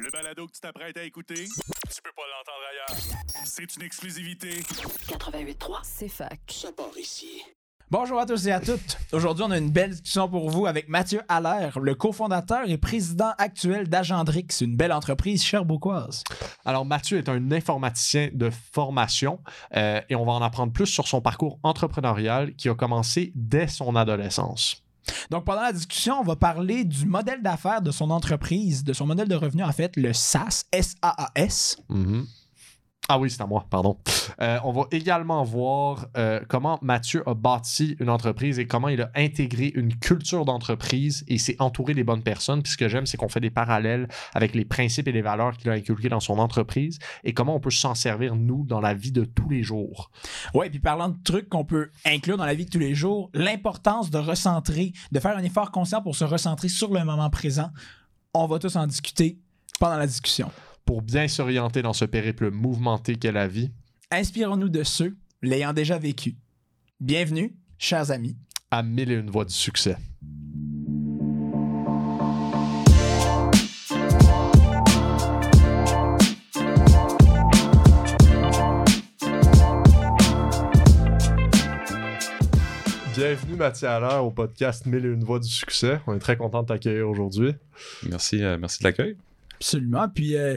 Le balado que tu t'apprêtes à écouter, tu peux pas l'entendre ailleurs. C'est une exclusivité. 88.3, c'est fac. Ça part ici. Bonjour à tous et à toutes. Aujourd'hui, on a une belle discussion pour vous avec Mathieu Allaire, le cofondateur et président actuel d'Agendrix, une belle entreprise cherbouquoise. Alors, Mathieu est un informaticien de formation euh, et on va en apprendre plus sur son parcours entrepreneurial qui a commencé dès son adolescence. Donc, pendant la discussion, on va parler du modèle d'affaires de son entreprise, de son modèle de revenu, en fait, le SaaS, S-A-A-S. Mhm. Ah oui, c'est à moi, pardon. Euh, on va également voir euh, comment Mathieu a bâti une entreprise et comment il a intégré une culture d'entreprise et s'est entouré des bonnes personnes. Puis ce que j'aime, c'est qu'on fait des parallèles avec les principes et les valeurs qu'il a inculqués dans son entreprise et comment on peut s'en servir, nous, dans la vie de tous les jours. Ouais, puis parlant de trucs qu'on peut inclure dans la vie de tous les jours, l'importance de recentrer, de faire un effort conscient pour se recentrer sur le moment présent. On va tous en discuter pendant la discussion. Pour bien s'orienter dans ce périple mouvementé qu'est la vie, Inspirons-nous de ceux l'ayant déjà vécu. Bienvenue, chers amis. à mille et une voies du succès. Bienvenue Mathieu Allaire au podcast Mille et une voix du succès. On est très content de t'accueillir aujourd'hui. Merci, euh, merci de l'accueil. Absolument. Puis, euh,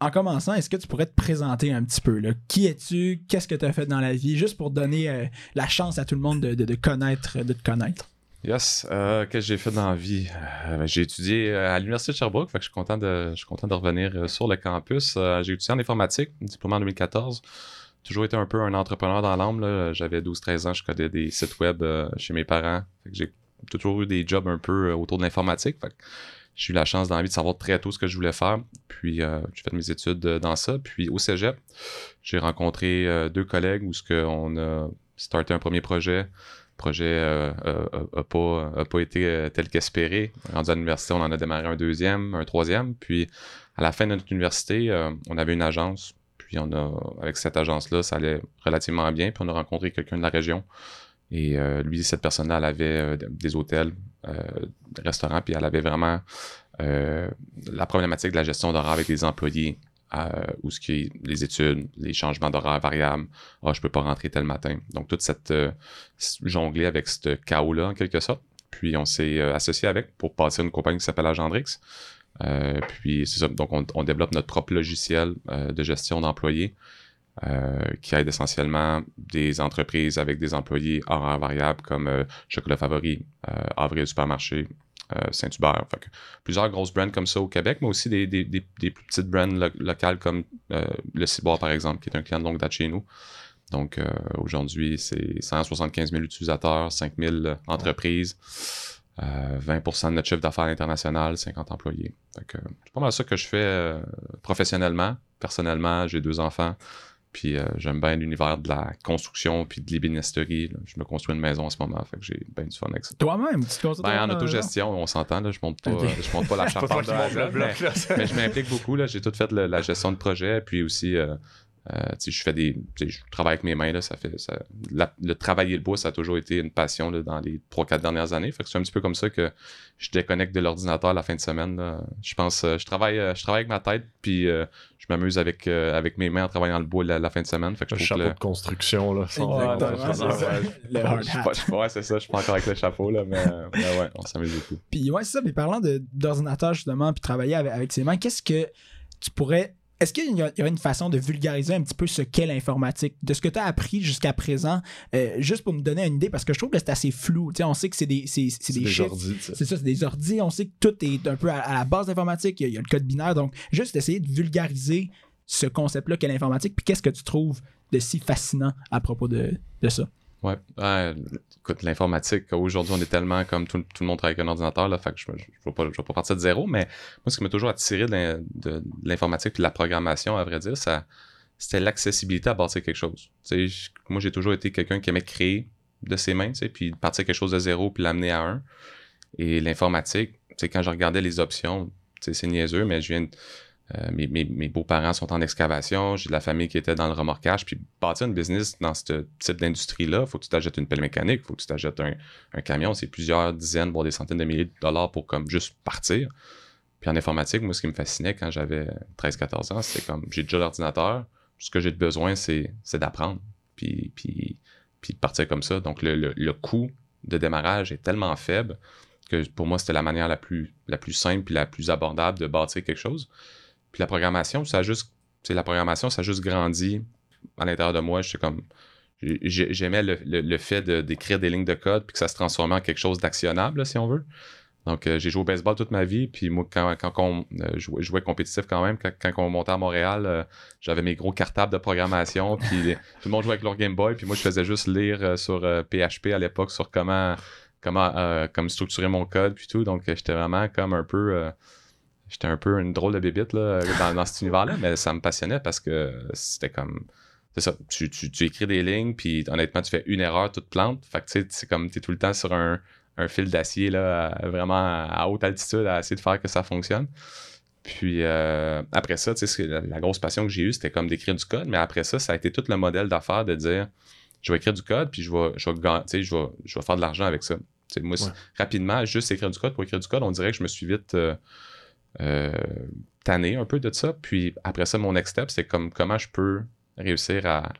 en commençant, est-ce que tu pourrais te présenter un petit peu? Qui es-tu? Qu'est-ce que tu as fait dans la vie? Juste pour donner euh, la chance à tout le monde de, connaître, de te connaître. Yes. Euh, Qu'est-ce que j'ai fait dans la vie? Ben, j'ai étudié à l'Université de Sherbrooke, je suis content de, revenir sur le campus. J'ai étudié en informatique, diplômé en 2014. Toujours été un peu un entrepreneur dans l'âme. J'avais 12-13 ans, je codais des sites web chez mes parents. J'ai toujours eu des jobs un peu autour de l'informatique. J'ai eu la chance dans la vie de savoir très tôt ce que je voulais faire. Puis euh, j'ai fait mes études euh, dans ça. Puis au cégep, j'ai rencontré euh, deux collègues où ce on a starté un premier projet. Le projet euh, euh, a, a pas, pas été tel qu'espéré. Rendu à l'université, on en a démarré un deuxième, un troisième. Puis à la fin de notre université, on avait une agence. Puis on a, avec cette agence-là, ça allait relativement bien. Puis on a rencontré quelqu'un de la région. Et lui, cette personne-là, elle avait des hôtels, euh, des restaurants, puis elle avait vraiment euh, la problématique de la gestion d'horaire avec les employés, euh, où ce qui est les études, les changements d'horaire variables, ah, je peux pas rentrer tel matin. Donc, toute cette euh, jongler avec ce chaos-là, en quelque sorte. Puis, on s'est associé avec pour passer une compagnie qui s'appelle Agendrix. Puis, c'est ça. Donc, on, développe notre propre logiciel de gestion d'employés qui aide essentiellement des entreprises avec des employés horaires variables comme euh, Chocolat Favori, euh, Avril Supermarché, euh, Saint-Hubert. Plusieurs grosses brands comme ça au Québec, mais aussi des, plus petites brands lo- locales comme euh, le Ciboire, par exemple, qui est un client de longue date chez nous. Donc, euh, aujourd'hui, c'est 175 000 utilisateurs, 5 000 entreprises, euh, 20% de notre chiffre d'affaires international, 50 employés. C'est pas mal ça que je fais euh, professionnellement. Personnellement, j'ai deux enfants. Puis euh, j'aime bien l'univers de la construction puis de l'ébénisterie. Je me construis une maison en ce moment, fait que j'ai bien du fun avec ça. Toi-même, tu te considères Ben, en toi-même, autogestion, on s'entend, là, je monte pas, Ok. je monte pas la charpente mais, mais je m'implique beaucoup, là, j'ai tout fait le- la gestion de projet, puis aussi, euh, euh, tu sais, je fais des, je travaille avec mes mains, là, ça fait, ça, la- le travailler le bois, ça a toujours été une passion, là, dans les 3-4 dernières années, fait que c'est un petit peu comme ça que je déconnecte de l'ordinateur la fin de semaine, là. Je pense, euh, je travaille, euh, je travaille avec ma tête, puis euh, je m'amuse avec, euh, avec mes mains en travaillant le bois la, la fin de semaine, fait que Le je chapeau le- de construction, là. Ouais, c'est ça. je suis pas- encore avec le chapeau, là, mais, mais ouais, on s'amuse beaucoup. Puis ouais, c'est ça. Puis parlant d'ordinateur, justement, puis travailler avec, avec ses mains, qu'est-ce que tu pourrais. Est-ce qu'il y, a il y a une façon de vulgariser un petit peu ce qu'est l'informatique, de ce que tu as appris jusqu'à présent, euh, juste pour me donner une idée, parce que je trouve que c'est assez flou. Tu sais, on sait que c'est des, c'est, c'est C'est des, ordi. C'est ça, c'est des ordi. On sait que tout est un peu à, à la base d'informatique. Il y, a, il y a le code binaire. Donc, juste essayer de vulgariser ce concept-là qu'est l'informatique. Puis qu'est-ce que tu trouves de si fascinant à propos de, de ça? Ouais. Ouais, écoute, l'informatique, aujourd'hui, on est tellement comme tout, tout le monde travaille avec un ordinateur, là, fait que je ne vais, pas- partir de zéro, mais moi, ce qui m'a toujours attiré de, l'in- de- de l'informatique et de la programmation, à vrai dire, ça, c'était l'accessibilité à bâtir quelque chose. Moi, j'ai toujours été quelqu'un qui aimait créer de ses mains, puis partir quelque chose de zéro, puis l'amener à un. Et l'informatique, quand je regardais les options, c'est niaiseux, mais je viens de- euh, mes, beaux-parents sont en excavation, j'ai de la famille qui était dans le remorquage, puis bâtir une business dans ce type d'industrie-là, faut que tu t'achètes une pelle mécanique, faut que tu t'achètes un, un camion, c'est plusieurs dizaines, voire des centaines de milliers de dollars pour comme juste partir. Puis en informatique, moi, ce qui me fascinait quand j'avais 13-14 ans, c'était comme j'ai déjà l'ordinateur, ce que j'ai besoin, c'est d'apprendre. Puis, de partir comme ça. Donc le, le, coût de démarrage est tellement faible que pour moi, c'était la manière la plus, la plus simple et la plus abordable de bâtir quelque chose. Puis la programmation, ça juste. La programmation, ça juste grandi à l'intérieur de moi. J'étais comme. J'aimais le, le, fait d'écrire des lignes de code puis que ça se transformait en quelque chose d'actionnable, si on veut. Donc, euh, j'ai joué au baseball toute ma vie. Puis moi, quand, quand on euh, jouait, compétitif quand même, quand, on montait à Montréal, euh, j'avais mes gros cartables de programmation. Puis tout le monde jouait avec leur Game Boy. Puis moi, je faisais juste lire sur PHP à l'époque sur comment, comment comme structurer mon code. Puis tout. Donc, j'étais vraiment comme un peu. J'étais un peu une drôle de bébite là, dans, dans cet univers-là. Mais ça me passionnait parce que c'était comme c'est ça, tu, tu, tu, écris des lignes, puis honnêtement, tu fais une erreur, toute plante. Fait que tu sais, c'est comme, tu es tout le temps sur un, un fil d'acier là, vraiment à haute altitude à essayer de faire que ça fonctionne. Puis euh, après ça, la, la grosse passion que j'ai eue, c'était comme d'écrire du code, mais après ça, ça a été tout le modèle d'affaires de dire je vais écrire du code, puis je vais, je vais, je vais, je vais faire de l'argent avec ça. moi, rapidement, juste écrire du code pour écrire du code, on dirait que je me suis vite euh, tanné un peu de ça. Puis après ça, mon next step, c'est comme comment je peux réussir à,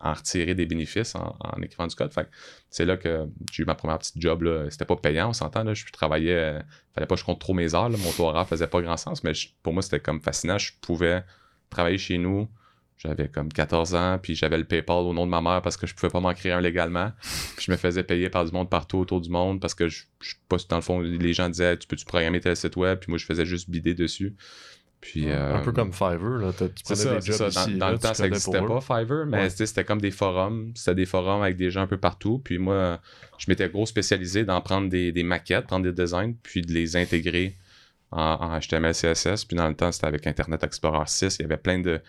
en retirer des bénéfices en, écrivant du code. c'est là que j'ai eu ma première petite job. Là. C'était pas payant, on s'entend. Là. Je travaillais, euh, fallait pas que je compte trop mes heures. Mon taux horaire faisait pas grand sens, mais pour moi, c'était comme fascinant. Je pouvais travailler chez nous. J'avais comme 14 ans, puis j'avais le PayPal au nom de ma mère parce que je pouvais pas m'en créer un légalement. Puis je me faisais payer par du monde partout autour du monde parce que je, je pas dans le fond, les gens disaient Tu peux-tu programmer tel site web? Puis moi, je faisais juste bider dessus. Puis, un peu euh, comme Fiverr, là. C'est ça, ça. Dans, le temps, ça n'existait pas, Fiverr, mais c'était comme des forums. C'était des forums avec des gens un peu partout. Puis moi, je m'étais gros spécialisé dans prendre des, des, maquettes, prendre des designs, puis de les intégrer en, HTML, CSS. Puis dans le temps, c'était avec Internet Explorer 6. Il y avait plein de.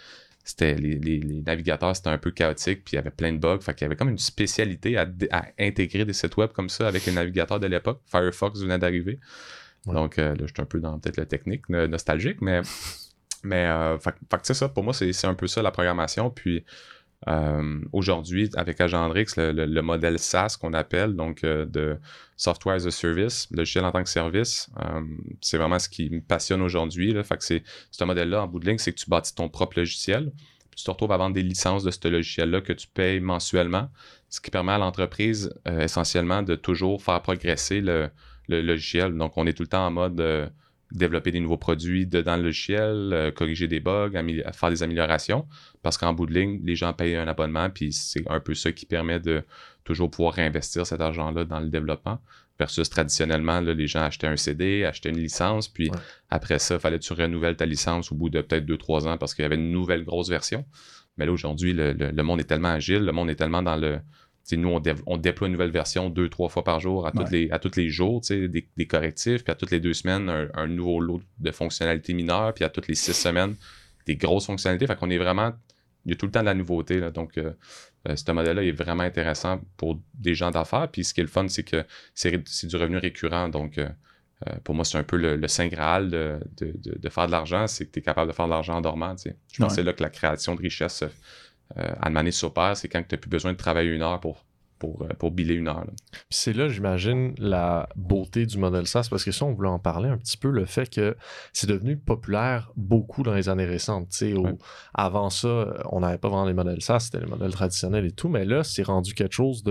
C'était les, les, navigateurs, c'était un peu chaotique, puis il y avait plein de bugs. Fait qu'il y avait comme une spécialité à, à intégrer des sites web comme ça avec les navigateurs de l'époque. Firefox venait d'arriver. Donc euh, là, je suis un peu dans peut-être la technique nostalgique, mais, mais euh, fait, c'est ça, pour moi, c'est un peu ça la programmation. Puis euh, aujourd'hui, avec Agendrix, le, le, modèle SaaS qu'on appelle, donc de Software as a Service, logiciel en tant que service, c'est vraiment ce qui me passionne aujourd'hui. C'est ce modèle-là, en bout de ligne, c'est que tu bâtis ton propre logiciel. Tu te retrouves à vendre des licences de ce logiciel-là que tu payes mensuellement, ce qui permet à l'entreprise essentiellement de toujours faire progresser le, logiciel. Donc, on est tout le temps en mode euh, développer des nouveaux produits dedans le logiciel, euh, corriger des bugs, faire des améliorations. Parce qu'en bout de ligne, les gens payent un abonnement, puis c'est un peu ça qui permet de toujours pouvoir réinvestir cet argent-là dans le développement. Versus traditionnellement, les gens achetaient un CD, achetaient une licence, puis après ça, il fallait que tu renouvelles ta licence au bout de peut-être 2-3 ans parce qu'il y avait une nouvelle grosse version. Mais là, aujourd'hui, le, monde est tellement agile, le monde est tellement dans le, nous, on, déploie une nouvelle version deux, trois fois par jour à, toutes les, à tous les jours, des, des, correctifs, puis à toutes les deux semaines, un, nouveau lot de fonctionnalités mineures, puis à toutes les six semaines, des grosses fonctionnalités. Fait qu'on est vraiment. Il y a tout le temps de la nouveauté. Là, donc, euh, euh, ce modèle-là est vraiment intéressant pour des gens d'affaires. Puis ce qui est le fun, c'est que c'est du revenu récurrent. Donc, euh, pour moi, c'est un peu le, saint Graal de, faire de l'argent, c'est que tu es capable de faire de l'argent en dormant. Je pense que c'est là que la création de richesse euh, à demander sur pair, c'est quand tu n'as plus besoin de travailler une heure pour, pour, euh, pour biller une heure. C'est là, j'imagine, la beauté du modèle SaaS, parce que ça, on voulait en parler un petit peu, le fait que c'est devenu populaire beaucoup dans les années récentes. Avant ça, on n'avait pas vraiment les modèles SaaS, c'était les modèles traditionnels et tout, mais là, c'est rendu quelque chose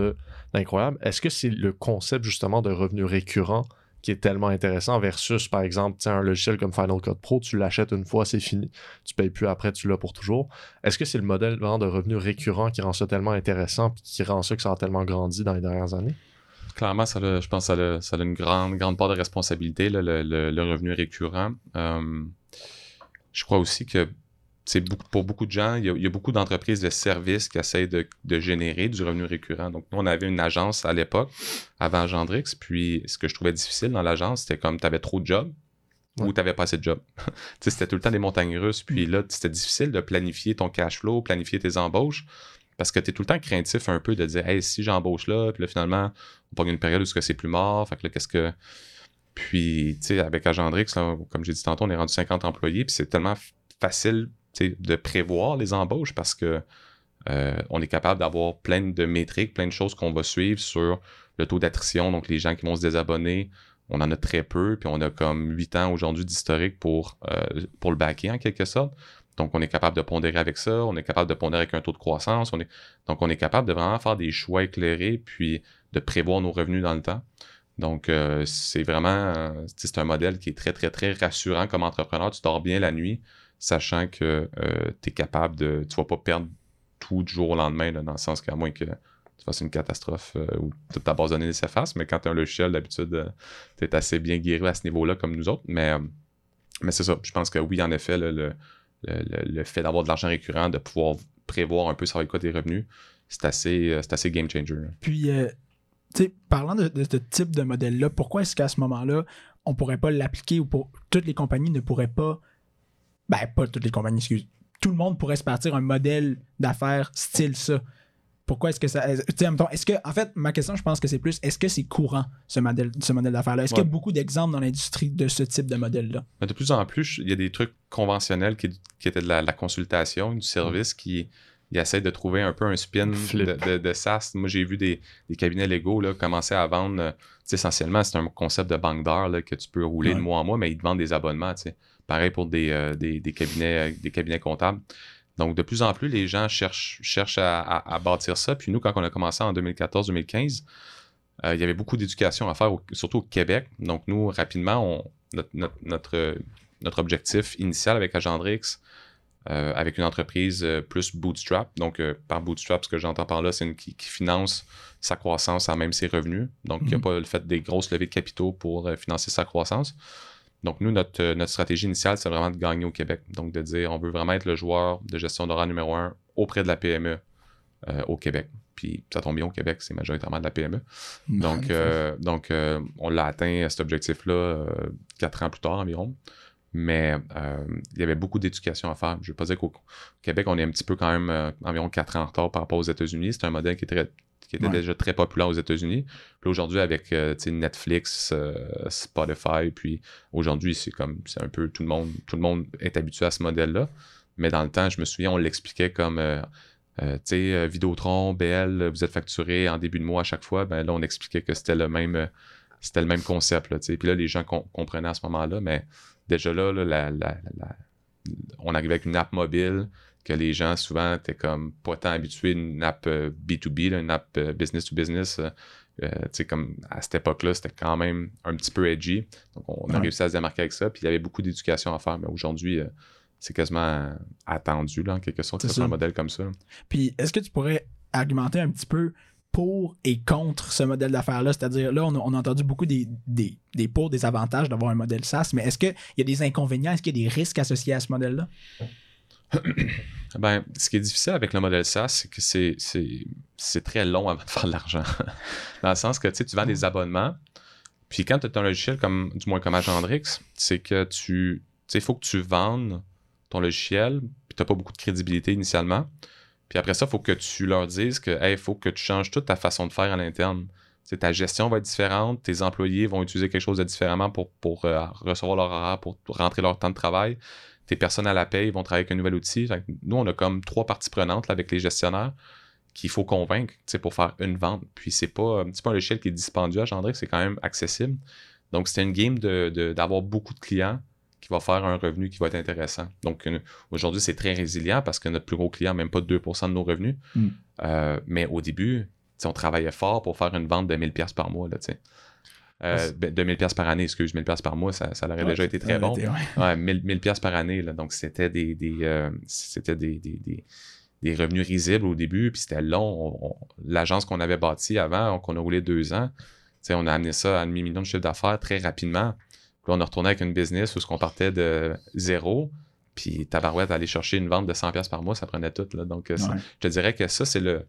d'incroyable. Est-ce que c'est le concept justement de revenu récurrent qui est tellement intéressant versus, par exemple, un logiciel comme Final Cut Pro, tu l'achètes une fois, c'est fini. Tu payes plus après, tu l'as pour toujours. Est-ce que c'est le modèle de revenu récurrent qui rend ça tellement intéressant et qui rend ça que ça a tellement grandi dans les dernières années? Clairement, ça je pense que ça a, une grande, grande part de responsabilité, le, revenu récurrent. Euh, je crois aussi que pour beaucoup de gens, il y a, beaucoup d'entreprises de services qui essayent de, générer du revenu récurrent. Donc, nous, on avait une agence à l'époque, avant Gendrix, puis ce que je trouvais difficile dans l'agence, c'était comme tu avais trop de jobs ou tu n'avais pas assez de jobs. c'était tout le temps des montagnes russes, puis là, c'était difficile de planifier ton cash flow, planifier tes embauches, parce que tu es tout le temps craintif un peu de dire, hey, si j'embauche là, puis là, finalement, on prend une période où c'est plus mort, fait que là, qu'est-ce que. Puis, tu sais, avec Agendrix, comme j'ai dit tantôt, on est rendu 50 employés, puis c'est tellement facile de prévoir les embauches parce que euh, on est capable d'avoir plein de métriques, plein de choses qu'on va suivre sur le taux d'attrition, donc les gens qui vont se désabonner, on en a très peu, puis on a comme 8 ans aujourd'hui d'historique pour, euh, le backer en quelque sorte. Donc, on est capable de pondérer avec ça, on est capable de pondérer avec un taux de croissance, donc on est capable de vraiment faire des choix éclairés, puis de prévoir nos revenus dans le temps. Donc, euh, c'est vraiment, c'est un modèle qui est très, très, très rassurant comme entrepreneur. Tu dors bien la nuit, sachant que tu es capable de, tu vas pas perdre tout du jour au lendemain, dans le sens qu'à moins que tu fasses une catastrophe euh, où toute ta base de données s'efface. Mais quand tu as un logiciel, d'habitude, euh, tu es assez bien guéri à ce niveau-là comme nous autres. Mais, euh, mais c'est ça. Je pense que oui, en effet, le, fait d'avoir de l'argent récurrent, de pouvoir prévoir un peu ça va quoi tes revenus, c'est assez, assez game changer. Puis, tu sais, parlant de, ce type de modèle-là, pourquoi est-ce qu'à ce, moment-là, on pourrait pas l'appliquer ou pour toutes les compagnies ne pourraient pas. Ben, pas toutes les compagnies, excuse. Tout le monde pourrait se partir un modèle d'affaires style ça pourquoi est-ce que ça. Est-ce que, en fait, ma question, je pense que c'est plus est-ce que c'est courant, ce modèle, ce modèle d'affaires-là? Est-ce qu'il y a beaucoup d'exemples dans l'industrie de ce type de modèle-là? De plus en plus, il y a des trucs conventionnels qui, étaient de la, consultation, du service, qui essaient de trouver un peu un spin de, de, SaaS. Moi, j'ai vu des, cabinets légaux là, commencer à vendre. Euh, essentiellement, c'est un concept de banque d'heures que tu peux rouler de mois en mois, mais ils te vendent des abonnements. Pareil pour des, euh, des, cabinets, des cabinets comptables. Donc, de plus en plus, les gens cherchent, cherchent à, bâtir ça. Puis nous, quand on a commencé en 2014-2015, euh, il y avait beaucoup d'éducation à faire, surtout au Québec. Donc, nous, rapidement, notre, notre, objectif initial avec Agendrix, euh, avec une entreprise euh, plus bootstrap. Donc, par bootstrap, ce que j'entends par là, c'est une qui, finance sa croissance à même ses revenus. Donc, il n'y a mhm. pas le fait des grosses levées de capitaux pour financer sa croissance. Donc, nous, notre, euh, notre stratégie initiale, c'est vraiment de gagner au Québec. Donc, de dire, on veut vraiment être le joueur de gestion d'horaire numéro un auprès de la PME euh, au Québec. Puis, ça tombe bien au Québec, c'est majoritairement de la PME. Donc, euh, donc on l'a atteint, cet objectif-là, quatre ans plus tard environ. Mais il y avait beaucoup d'éducation à faire. Je ne veux pas dire qu'au Québec, on est un petit peu quand même environ quatre ans en retard par rapport aux États-Unis. C'est un modèle qui est très, qui était déjà très populaire aux États-Unis. Puis aujourd'hui, avec euh, Netflix, euh, Spotify, puis aujourd'hui, c'est comme c'est un peu tout le monde, tout le monde est habitué à ce modèle-là. Mais dans le temps, je me souviens, on l'expliquait comme euh, tu sais, Vidéotron, BL, vous êtes facturé en début de mois à chaque fois. Ben là, on expliquait que c'était le même c'était le même concept. Là, puis là, les gens comprenaient à ce moment-là, mais déjà là, là on arrivait avec une app mobile que les gens souvent étaient comme pas tant habitués une app B2B, euh, une app euh, business to business. Euh, comme à cette époque-là, c'était quand même un petit peu edgy. Donc, on a réussi à se démarquer avec ça. Puis il y avait beaucoup d'éducation à faire, mais aujourd'hui, c'est quasiment attendu, là, en quelque sorte, un modèle comme ça. Puis est-ce que tu pourrais argumenter un petit peu pour et contre ce modèle d'affaires-là? C'est-à-dire, là, on a, entendu beaucoup des, des, des pour, des avantages d'avoir un modèle SaaS, mais est-ce qu'il y a des inconvénients, est-ce qu'il y a des risques associés à ce modèle-là? ben, ce qui est difficile avec le modèle SaaS, c'est que c'est très long avant de faire de l'argent. Dans le sens que tu vends des abonnements, puis quand tu as un logiciel, comme, du moins comme Agendrix, c'est que tu. il faut que tu vendes ton logiciel, puis tu n'as pas beaucoup de crédibilité initialement. Puis après ça, il faut que tu leur dises que, hey, faut que tu changes toute ta façon de faire à l'interne. ta gestion va être différente, tes employés vont utiliser quelque chose de différemment pour, pour euh, recevoir leur horaire, pour rentrer leur temps de travail tes personnes à la paye vont travailler avec un nouvel outil. nous, on a comme trois parties prenantes avec les gestionnaires qu'il faut convaincre pour faire une vente. Puis c'est pas, pas un logiciel qui est dispendieux à que c'est quand même accessible. Donc c'est une game d'avoir beaucoup de clients qui va faire un revenu qui va être intéressant. Donc aujourd'hui, c'est très résilient parce que notre plus gros client n'a même pas 2% de nos revenus. Mm. Euh, mais au début, on travaillait fort pour faire une vente de 1000$ par mois. Là, euh, 2000 ben, par année, excuse, 1000 par mois, ça, ça aurait déjà été très bon. ouais. 1000, par année, là, donc c'était des, des euh, c'était des, des, des, revenus risibles au début, puis c'était long. L'agence qu'on avait bâtie avant, qu'on a roulé deux ans, on a amené ça à un demi-million de chiffre d'affaires très rapidement. Puis on a retourné avec une business où on partait de zéro, puis Tabarouette aller chercher une vente de 100 par mois, ça prenait tout. Là. Donc, euh, je te dirais que ça, c'est le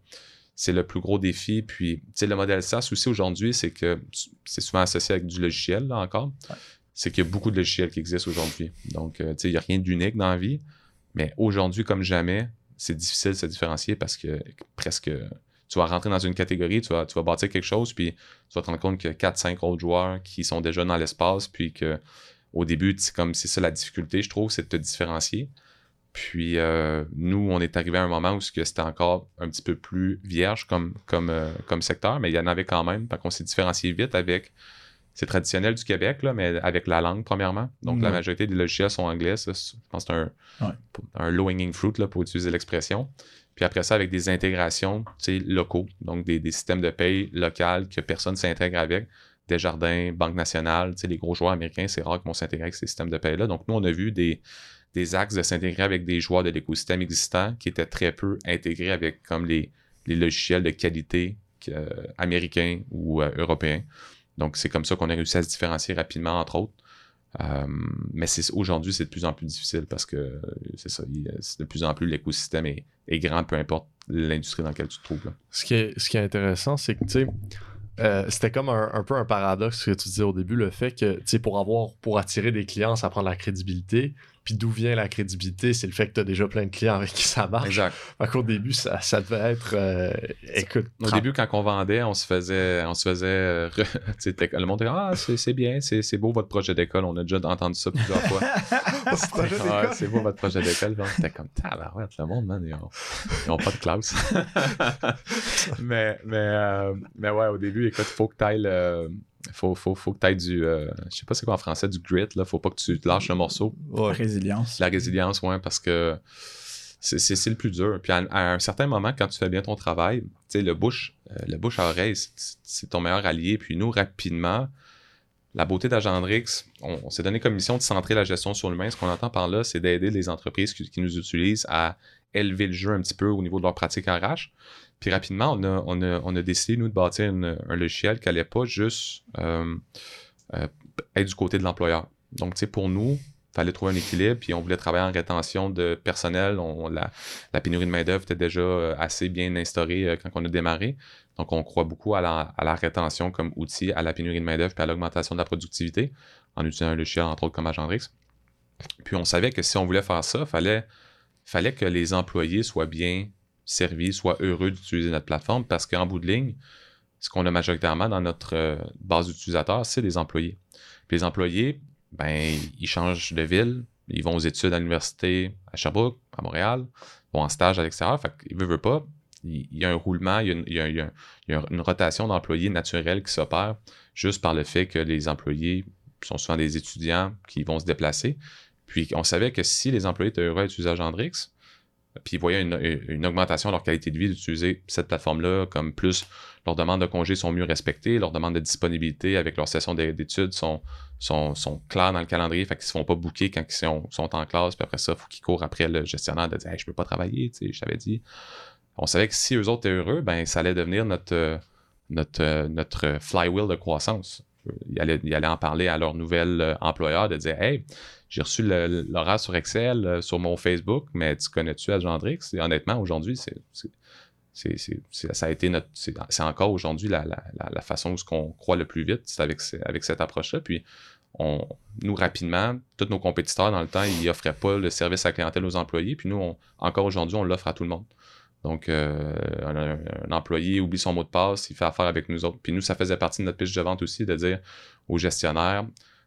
c'est le plus gros défi. Puis, tu sais, le modèle SaaS aussi aujourd'hui, c'est que c'est souvent associé avec du logiciel, là encore. C'est qu'il y a beaucoup de logiciels qui existent aujourd'hui. Donc, euh, tu sais, il n'y a rien d'unique dans la vie. Mais aujourd'hui, comme jamais, c'est difficile de se différencier parce que presque tu vas rentrer dans une catégorie, tu vas, tu vas bâtir quelque chose, puis tu vas te rendre compte qu'il y a 4-5 autres joueurs qui sont déjà dans l'espace, puis que au début, c'est comme c'est ça la difficulté, je trouve, c'est de te différencier. Puis euh, nous, on est arrivé à un moment où c'était encore un petit peu plus vierge comme, comme, euh, comme secteur, mais il y en avait quand même. qu'on s'est différencié vite avec c'est traditionnel du Québec, là, mais avec la langue, premièrement. Donc, la majorité des logiciels sont anglais. Ça, je pense que c'est un, Ouais. un low-hanging fruit, là, pour utiliser l'expression. Puis après ça, avec des intégrations, locaux. Donc, des, systèmes de paye locales que personne ne s'intègre avec. Desjardins, Banque nationale, les gros joueurs américains, c'est rare qu'ils vont s'intégrer avec ces systèmes de paye-là. Donc, nous, on a vu des, axes de s'intégrer avec des joueurs de l'écosystème existant qui étaient très peu intégrés avec comme les, les logiciels de qualité euh, américains ou euh, européens. Donc, c'est comme ça qu'on a réussi à se différencier rapidement, entre autres. Euh, mais aujourd'hui, c'est de plus en plus difficile parce que c'est ça, de plus en plus l'écosystème est, grand, peu importe l'industrie dans laquelle tu te trouves. Ce qui est, ce qui est intéressant, c'est que, tu sais, euh, c'était comme un, un peu un paradoxe ce que tu disais au début, le fait que, pour avoir, pour attirer des clients, ça prend de la crédibilité. Puis d'où vient la crédibilité? C'est le fait que tu as déjà plein de clients avec qui ça marche. Exact. Fait qu'au début, ça, ça devait être, euh, écoute, Au début, quand on vendait, on se faisait, on se faisait, euh, tu le monde disait ah c'est, bien, c'est, beau votre projet d'école, on a déjà entendu ça plusieurs fois. Ah, c'est beau votre projet d'école. Puis on était comme tabarouette, le monde, man, ils ont, ils ont pas de classe. mais, mais, euh, mais ouais, au début, écoute, faut que t'ailles le- Faut, faut, faut que t'ailles du. euh, je sais pas c'est quoi en français, du grit, là. Faut pas que tu te lâches le morceau. Ouais. Résilience. La résilience, ouais, parce que c'est, c'est, c'est le plus dur. Puis à, à un certain moment, quand tu fais bien ton travail, tu sais, le bouche, euh, le bouche à oreille, c'est, c'est ton meilleur allié. Puis nous, rapidement, la beauté d'Agendrix, on, on s'est donné comme mission de centrer la gestion sur l'humain. Ce qu'on entend par là, c'est d'aider les entreprises qui, qui nous utilisent à élever le jeu un petit peu au niveau de leur pratique RH. Puis rapidement, on a, décidé, nous, de bâtir un logiciel qui n'allait pas juste euh, euh, être du côté de l'employeur. Donc, tu sais, pour nous, il fallait trouver un équilibre, puis on voulait travailler en rétention de personnel. On, la, pénurie de main-d'œuvre était déjà euh, assez bien instaurée quand on a démarré. Donc, on croit beaucoup à la, rétention comme outil, à la pénurie de main-d'œuvre, puis à l'augmentation de la productivité, en utilisant un logiciel, entre autres, comme Agendrix. Puis on savait que si on voulait faire ça, il fallait que les employés soient bien servis, soient heureux d'utiliser notre plateforme, parce qu'en bout de ligne, ce qu'on a majoritairement dans notre euh, base d'utilisateurs, c'est des employés. Les employés, ben, ils changent de ville, ils vont aux études à l'université à Sherbrooke, à Montréal, vont en stage à l'extérieur, fait qu'ils veulent, pas. Il y a un roulement, il y a une, rotation d'employés naturelle qui s'opère juste par le fait que les employés sont souvent des étudiants qui vont se déplacer. Puis on savait que si les employés étaient heureux à Agendrix, puis ils voyaient une, augmentation de leur qualité de vie d'utiliser cette plateforme-là, comme plus leurs demandes de congés sont mieux respectées, leurs demandes de disponibilité avec leur session d'é- d'études sont, sont, sont claires dans le calendrier, fait qu'ils se font pas booker quand ils sont, sont en classe, puis après ça, il faut qu'ils courent après le gestionnaire de dire hey, je peux pas travailler, tu sais, je t'avais dit. On savait que si eux autres étaient heureux, ben ça allait devenir notre, euh, notre, euh, notre flywheel de croissance. Ils allaient, en parler à leur nouvel euh, employeur de dire Hey, j'ai reçu l'horaire sur Excel, euh, sur mon Facebook, mais tu connais-tu Agendrix? Et honnêtement, aujourd'hui, c'est, ça a été notre. C'est, encore aujourd'hui la, la, la, façon où qu'on croit le plus vite, c'est avec, avec cette approche-là. Puis on, nous, rapidement, tous nos compétiteurs, dans le temps, ils offraient pas le service à la clientèle aux employés. Puis nous, on- encore aujourd'hui, on l'offre à tout le monde. Donc, euh, un, employé oublie son mot de passe, il fait affaire avec nous autres. Puis nous, ça faisait partie de notre pitch de vente aussi, de dire aux gestionnaires,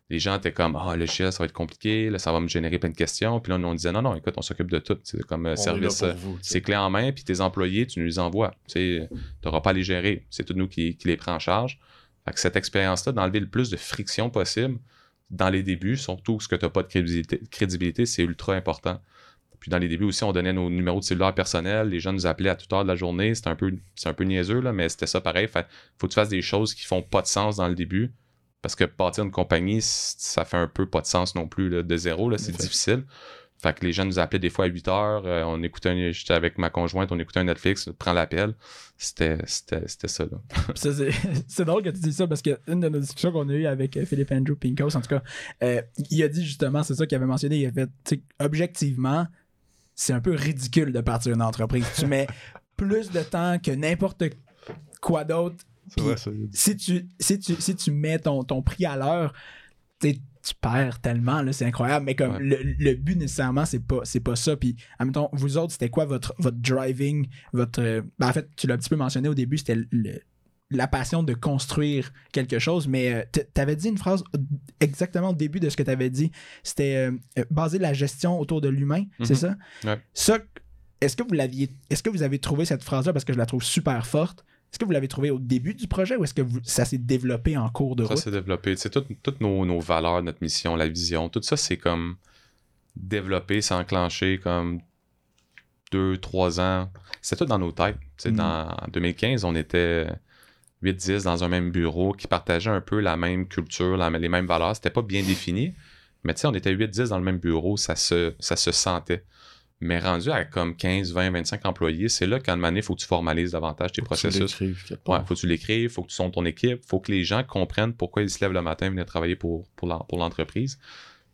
les gens étaient comme Ah, le chien, ça va être compliqué, là, ça va me générer plein de questions. Puis là, nous, on disait Non, non, écoute, on s'occupe de tout. C'est comme euh, On service. c'est clé en main, puis tes employés, tu nous les envoies. Tu n'auras pas à les gérer. C'est tout nous qui, qui les prend en charge. Fait que cette expérience-là, d'enlever le plus de friction possible dans les débuts, surtout ce que tu n'as pas de crédibilité, crédibilité, c'est ultra important. Puis dans les débuts aussi, on donnait nos numéros de cellulaire personnels. Les gens nous appelaient à toute heure de la journée. C'était un peu, c'est un peu niaiseux, là, mais c'était ça pareil. Fait faut que tu fasses des choses qui font pas de sens dans le début. Parce que partir une compagnie, ça fait un peu pas de sens non plus là, de zéro. Là, c'est difficile. Fait que les gens nous appelaient des fois à 8 heures. euh, on écoutait un- j'étais avec ma conjointe, on écoutait un Netflix, prends l'appel. C'était, c'était, c'était ça. Là. Ça, c'est, c'est drôle que tu dis ça parce que une de nos discussions qu'on a eues avec euh, Philippe Andrew Pinkos, en tout cas, euh, il a dit justement, c'est ça qu'il avait mentionné, il a fait, tu sais, objectivement, c'est un peu ridicule de partir une entreprise. Tu mets plus de temps que n'importe quoi d'autre. C'est vrai, ça. Si tu, si tu, si tu mets ton, ton prix à l'heure, tu perds tellement, c'est incroyable. Mais comme Ouais. le, le but nécessairement, c'est pas, c'est pas ça. Puis, admettons, vous autres, c'était quoi votre, votre driving, votre. euh, ben, en fait, tu l'as un petit peu mentionné au début, c'était le- la passion de construire quelque chose, mais euh, t- t'avais dit une phrase exactement au début de ce que t'avais dit. C'était euh, euh, baser la gestion autour de l'humain, c'est Mhm. ça? Ouais. Ça, est-ce que vous l'aviez. Est-ce que vous avez trouvé cette phrase-là parce que je la trouve super forte? Est-ce que vous l'avez trouvé au début du projet ou est-ce que vous- ça s'est développé en cours de Ça route? s'est développé. Tu sais, toutes nos, nos valeurs, notre mission, la vision, tout ça, c'est comme développé, c'est enclenché comme deux, trois ans. C'était tout dans nos têtes. Tu Mm. dans, en 2015, on était 8-10 dans un même bureau qui partageait un peu la même culture, la- les mêmes valeurs. C'était pas bien défini, mais tu sais, on était 8-10 dans le même bureau, ça se, ça se sentait. Mais rendu à comme 15, 20, 25 employés, c'est là moment donné, il faut que tu formalises davantage tes Faut que tu processus. Ouais, part. faut que tu l'écrives, faut que tu sondes ton équipe, faut que les gens comprennent pourquoi ils se lèvent le matin et viennent travailler pour, pour, l'en- pour l'entreprise.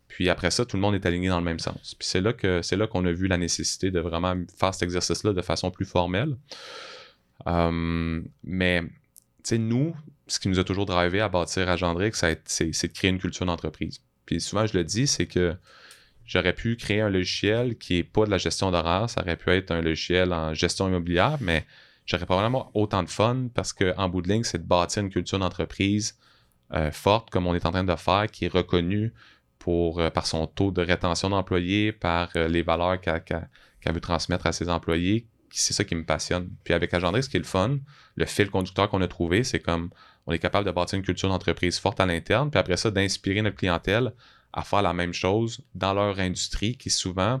Puis après ça, tout le monde est aligné dans le même sens. Puis c'est là que c'est là qu'on a vu la nécessité de vraiment faire cet exercice-là de façon plus formelle. Euh, mais sais, nous, ce qui nous a toujours drivé à bâtir a été- c'est de créer une culture d'entreprise. Puis souvent, je le dis, c'est que j'aurais pu créer un logiciel qui est pas de la gestion d'horaire, ça aurait pu être un logiciel en gestion immobilière, mais j'aurais probablement autant de fun parce qu'en bout de ligne, c'est de bâtir une culture d'entreprise euh, forte comme on est en train de faire, qui est reconnue euh, par son taux de rétention d'employés, par euh, les valeurs qu'elle veut transmettre à ses employés. C'est ça qui me passionne. Puis avec Agendrix, ce qui est le fun, le fil conducteur qu'on a trouvé, c'est comme on est capable de bâtir une culture d'entreprise forte à l'interne, puis après ça, d'inspirer notre clientèle à faire la même chose dans leur industrie qui souvent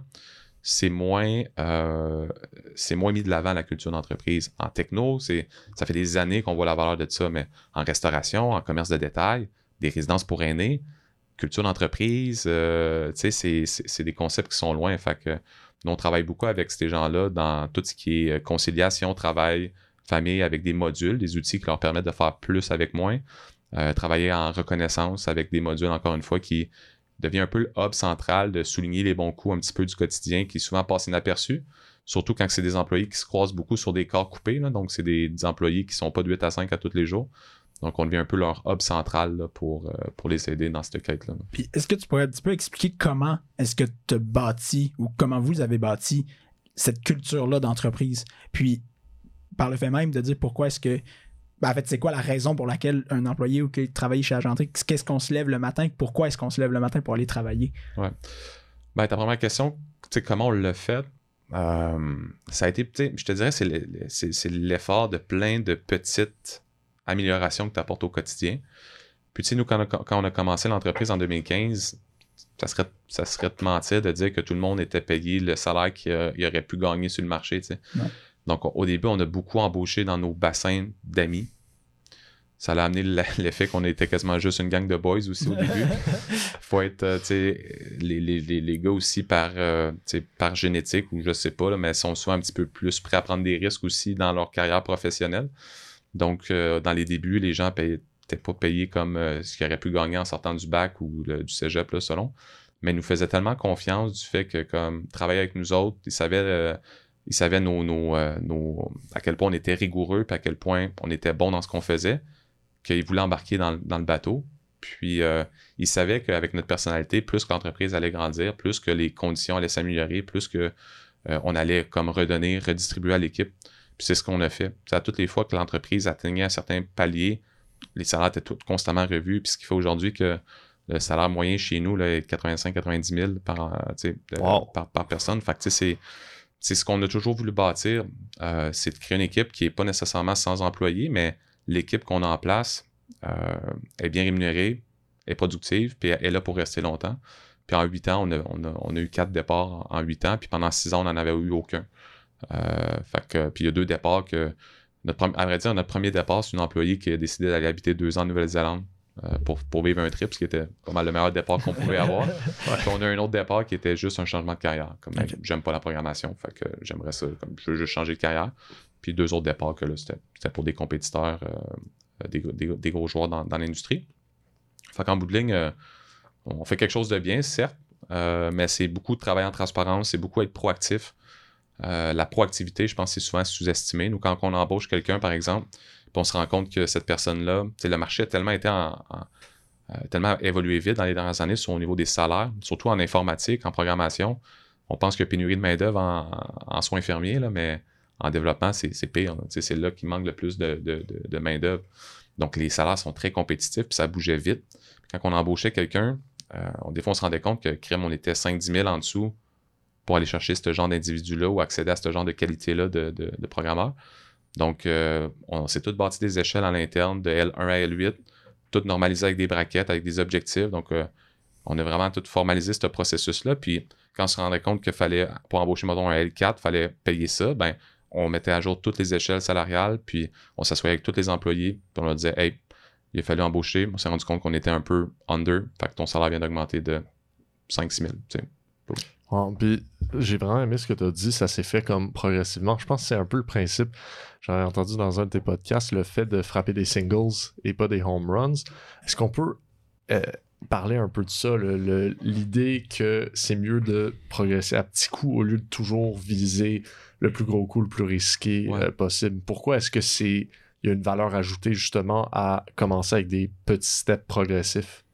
c'est moins euh, mis de l'avant la culture d'entreprise. En techno, c'est ça fait des années qu'on voit la valeur de ça, mais en restauration, en commerce de détail, des résidences pour aînés, culture d'entreprise, euh, tu sais, c'est- des concepts qui sont loin. Fait on travaille beaucoup avec ces gens-là dans tout ce qui est euh, conciliation, travail, famille, avec des modules, des outils qui leur permettent de faire plus avec moins. Euh, travailler en reconnaissance avec des modules, encore une fois, qui devient un peu le hub central de souligner les bons coups un petit peu du quotidien qui souvent passent inaperçus. Surtout quand c'est des employés qui se croisent beaucoup sur des corps coupés. donc, c'est des, des employés qui sont pas de 8 à 5 à tous les jours. Donc, on devient un peu leur hub central là, pour, euh, pour les aider dans cette quête-là. Puis est-ce que tu pourrais un petit peu expliquer comment est-ce que tu as bâti ou comment vous avez bâti cette culture-là d'entreprise? Puis par le fait même de dire pourquoi est-ce que. ben, en fait, c'est quoi la raison pour laquelle un employé ou qui travaille chez Agentrix, qu'est-ce qu'on se lève le matin? Pourquoi est-ce qu'on se lève le matin pour aller travailler? Ben, ta première question, tu sais, comment on l'a fait? Euh, ça a été, tu sais, je te dirais, c'est l'effort de plein de petites améliorations que tu apportes au quotidien. Puis, tu sais, nous, quand on a, quand on a commencé l'entreprise en 2015, ça serait, ça serait te mentir de dire que tout le monde était payé le salaire qu'il il aurait pu gagner sur le marché, tu sais. Ouais. Donc, au début, on a beaucoup embauché dans nos bassins d'amis. Ça a amené l'effet qu'on était quasiment juste une gang de boys aussi au début faut être, euh, tu sais, les, les, les, gars aussi par, euh, par génétique ou je sais pas, là, mais sont souvent un petit peu plus prêts à prendre des risques aussi dans leur carrière professionnelle. Donc, euh, dans les débuts, les gens n'étaient pas payés comme euh, ce qu'ils auraient pu gagner en sortant du bac ou du cégep, là, selon. Mais ils nous faisaient tellement confiance du fait que, comme, travailler avec nous autres, ils savaient, euh, ils savaient nos, nos, à quel point on était rigoureux, puis à quel point on était bon dans ce qu'on faisait, qu'ils voulaient embarquer dans, le- bateau. Puis, ils savaient qu'avec notre personnalité, plus l'entreprise allait grandir, plus que les conditions allaient s'améliorer, plus que on allait comme redonner, redistribuer à l'équipe. Puis c'est ce qu'on a fait. C'est à toutes les fois que l'entreprise atteignait un certain palier, les salaires étaient tous constamment revus. Puis ce qui fait aujourd'hui que le salaire moyen chez nous là, est 85-90 000 par, euh, de- Wow. par, par personne. Fait que c'est c'est ce qu'on a toujours voulu bâtir, euh, c'est de créer une équipe qui n'est pas nécessairement sans employés, mais l'équipe qu'on a en place euh, est bien rémunérée, est productive, puis elle est là pour rester longtemps. Puis en huit ans, on a, on a- on a eu quatre départs en huit ans, puis pendant six ans, on n'en avait eu aucun. Euh, fait que, puis il y a deux départs que. Notre, à vrai dire, notre premier départ, c'est une employée qui a décidé d'aller habiter deux ans en Nouvelle-Zélande euh, pour, pour vivre un trip, ce qui était pas mal le meilleur départ qu'on pouvait avoir. Puis on a un autre départ qui était juste un changement de carrière. Comme j'aime pas la programmation, fait que j'aimerais ça, comme je veux juste changer de carrière. Puis deux autres départs que là, c'était pour des compétiteurs, euh, des, des- des gros joueurs dans, dans l'industrie. Fait qu'en bout de ligne, euh, on fait quelque chose de bien, certes, mais c'est beaucoup de travail en transparence, c'est beaucoup être proactif. Euh, la proactivité, je pense, c'est souvent sous-estimé. Nous, quand on embauche quelqu'un, par exemple, on se rend compte que cette personne-là, le marché a tellement été euh, tellement évolué vite dans les dernières années sur au niveau des salaires, surtout en informatique, en programmation. On pense a pénurie de main-d'œuvre en, soins infirmiers, mais en développement, c'est pire. C'est là qu'il manque le plus de, main-d'œuvre. Donc, les salaires sont très compétitifs, puis ça bougeait vite. Quand on embauchait quelqu'un, euh, des fois, on se rendait compte que crème, on était 5-10 000 en dessous pour aller chercher ce genre d'individu-là ou accéder à ce genre de qualité-là de, programmeur. Donc, euh, on s'est tous bâti des échelles à l'interne de L1 à L8, tout normalisé avec des braquettes, avec des objectifs. Donc, euh, on a vraiment tout formalisé ce processus-là. Puis, quand on se rendait compte qu'il fallait, pour embaucher, mettons, un L4, il fallait payer ça, ben, on mettait à jour toutes les échelles salariales, puis on s'assoyait avec tous les employés, puis on leur disait, hey, il a fallu embaucher. On s'est rendu compte qu'on était un peu under, fait que ton salaire vient d'augmenter de 5-6 000. tu sais. Ouais, puis j'ai vraiment aimé ce que tu as dit, ça s'est fait comme progressivement. Je pense que c'est un peu le principe. J'avais entendu dans un de tes podcasts le fait de frapper des singles et pas des home runs. Est-ce qu'on peut euh, parler un peu de ça, l'idée que c'est mieux de progresser à petits coups au lieu de toujours viser le plus gros coup, le plus risqué Ouais. euh, possible? Pourquoi est-ce que c'est il y a une valeur ajoutée justement à commencer avec des petits steps progressifs?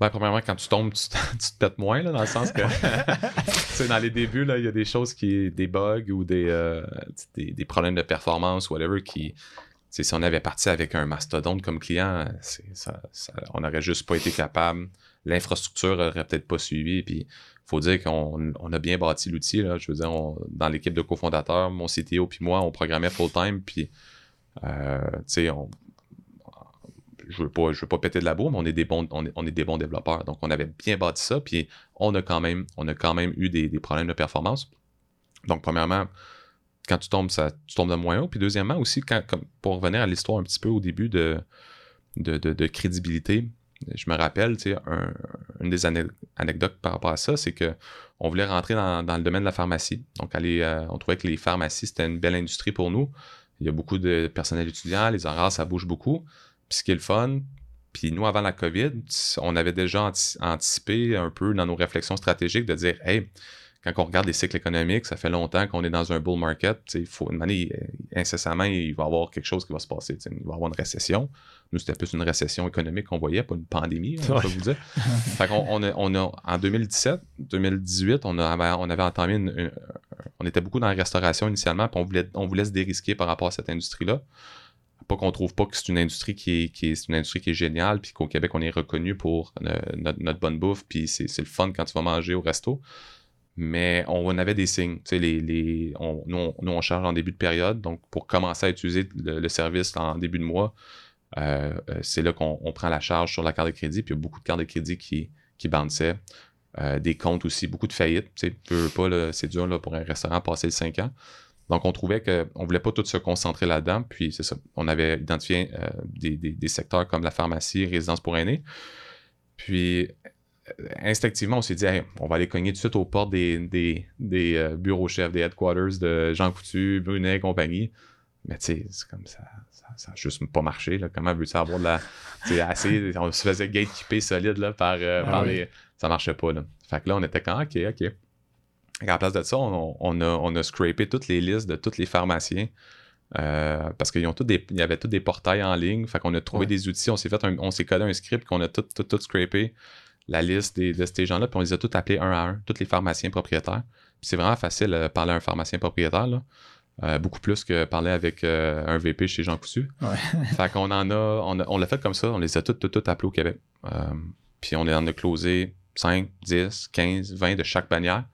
Ben, premièrement, quand tu tombes, tu, te- tu te pètes moins, là, dans le sens que, dans les débuts, il y a des choses qui, des bugs ou des, euh, des, des problèmes de performance, whatever, qui, si on avait parti avec un mastodonte comme client, ça, ça- on n'aurait juste pas été capable. L'infrastructure aurait peut-être pas suivi. Puis, faut dire qu'on on a bien bâti l'outil. Je veux dire, on- dans l'équipe de cofondateurs, mon CTO puis moi, on programmait full-time. Puis, euh, tu sais, on, je veux pas, je veux pas péter de la bourre, mais on est des bons, on est, des bons développeurs. Donc, on avait bien bâti ça, puis on a quand même, on a quand même eu des, problèmes de performance. Donc, premièrement, quand tu tombes, ça, tu tombes de moins haut. Puis deuxièmement, aussi, pour revenir à l'histoire un petit peu au début de, crédibilité, je me rappelle, tu sais, un- une des ane- anecdotes par rapport à ça, c'est que on voulait rentrer dans, dans le domaine de la pharmacie. Donc, aller, euh, on trouvait que les pharmacies, c'était une belle industrie pour nous. Il y a beaucoup de personnel étudiant, les horaires, ça bouge beaucoup. Puis ce qui est le fun, puis nous, avant la COVID, on avait déjà anti- anticipé un peu dans nos réflexions stratégiques de dire, hey, quand on regarde les cycles économiques, ça fait longtemps qu'on est dans un bull market. Il faut une année, incessamment, il va y avoir quelque chose qui va se passer. Il va y avoir une récession. Nous, c'était plus une récession économique qu'on voyait, pas une pandémie, hein, on peut vous dire. fait qu'on on a, on a, en 2017, 2018, on, a, on avait entamé une, une- on était beaucoup dans la restauration initialement, puis on voulait, on voulait se dérisquer par rapport à cette industrie-là. Pas qu'on trouve pas que c'est une industrie qui est, qui est- une industrie qui est géniale, puis qu'au Québec, on est reconnu pour euh, notre, notre bonne bouffe, puis c'est le fun quand tu vas manger au resto. Mais on, avait des signes. Les, les, nous, on, nous, on charge en début de période. Donc, pour commencer à utiliser le, service en début de mois, euh, euh, c'est là qu'on on prend la charge sur la carte de crédit. Puis il y a beaucoup de cartes de crédit qui, qui des comptes aussi, beaucoup de faillites. Tu sais, c'est dur là, pour un restaurant passer le 5 ans. Donc, on trouvait qu'on voulait pas tout se concentrer là-dedans. Puis, c'est ça. On avait identifié euh, des, des- des secteurs comme la pharmacie, résidence pour aînés. Puis, euh, instinctivement, on s'est dit, Hey, on va aller cogner tout de suite aux portes des, des, des, euh, bureaux chefs, des headquarters de Jean Coutu, Brunet et compagnie. Mais tu sais, c'est comme ça. Ça n'a juste pas marché. Là. Comment veux-tu avoir de la. Assez? On se faisait gatekeeper solide là, par, euh, Ah par oui. les. Ça marchait pas. Là. Fait que là, on était quand, ok, ok. Et la place de ça, on, on a, on a scrapé toutes les listes de tous les pharmaciens. euh, parce qu'il y avait tous des portails en ligne. Fait qu'on a trouvé Ouais. des outils. On s'est fait un- on s'est codé un script qu'on a tout, tout, tout scrapé la liste des- de ces gens-là, puis on les a tous appelés un à un, tous les pharmaciens propriétaires. C'est vraiment facile de parler à un pharmacien propriétaire, là. Euh, beaucoup plus que parler avec euh, un VP chez Jean Coutu. Ouais. fait qu'on en a, on, l'a fait comme ça, on les a tous, tous, tous appelés au Québec. Euh, puis on en a closé 5, 10, 15, 20 de chaque bannière.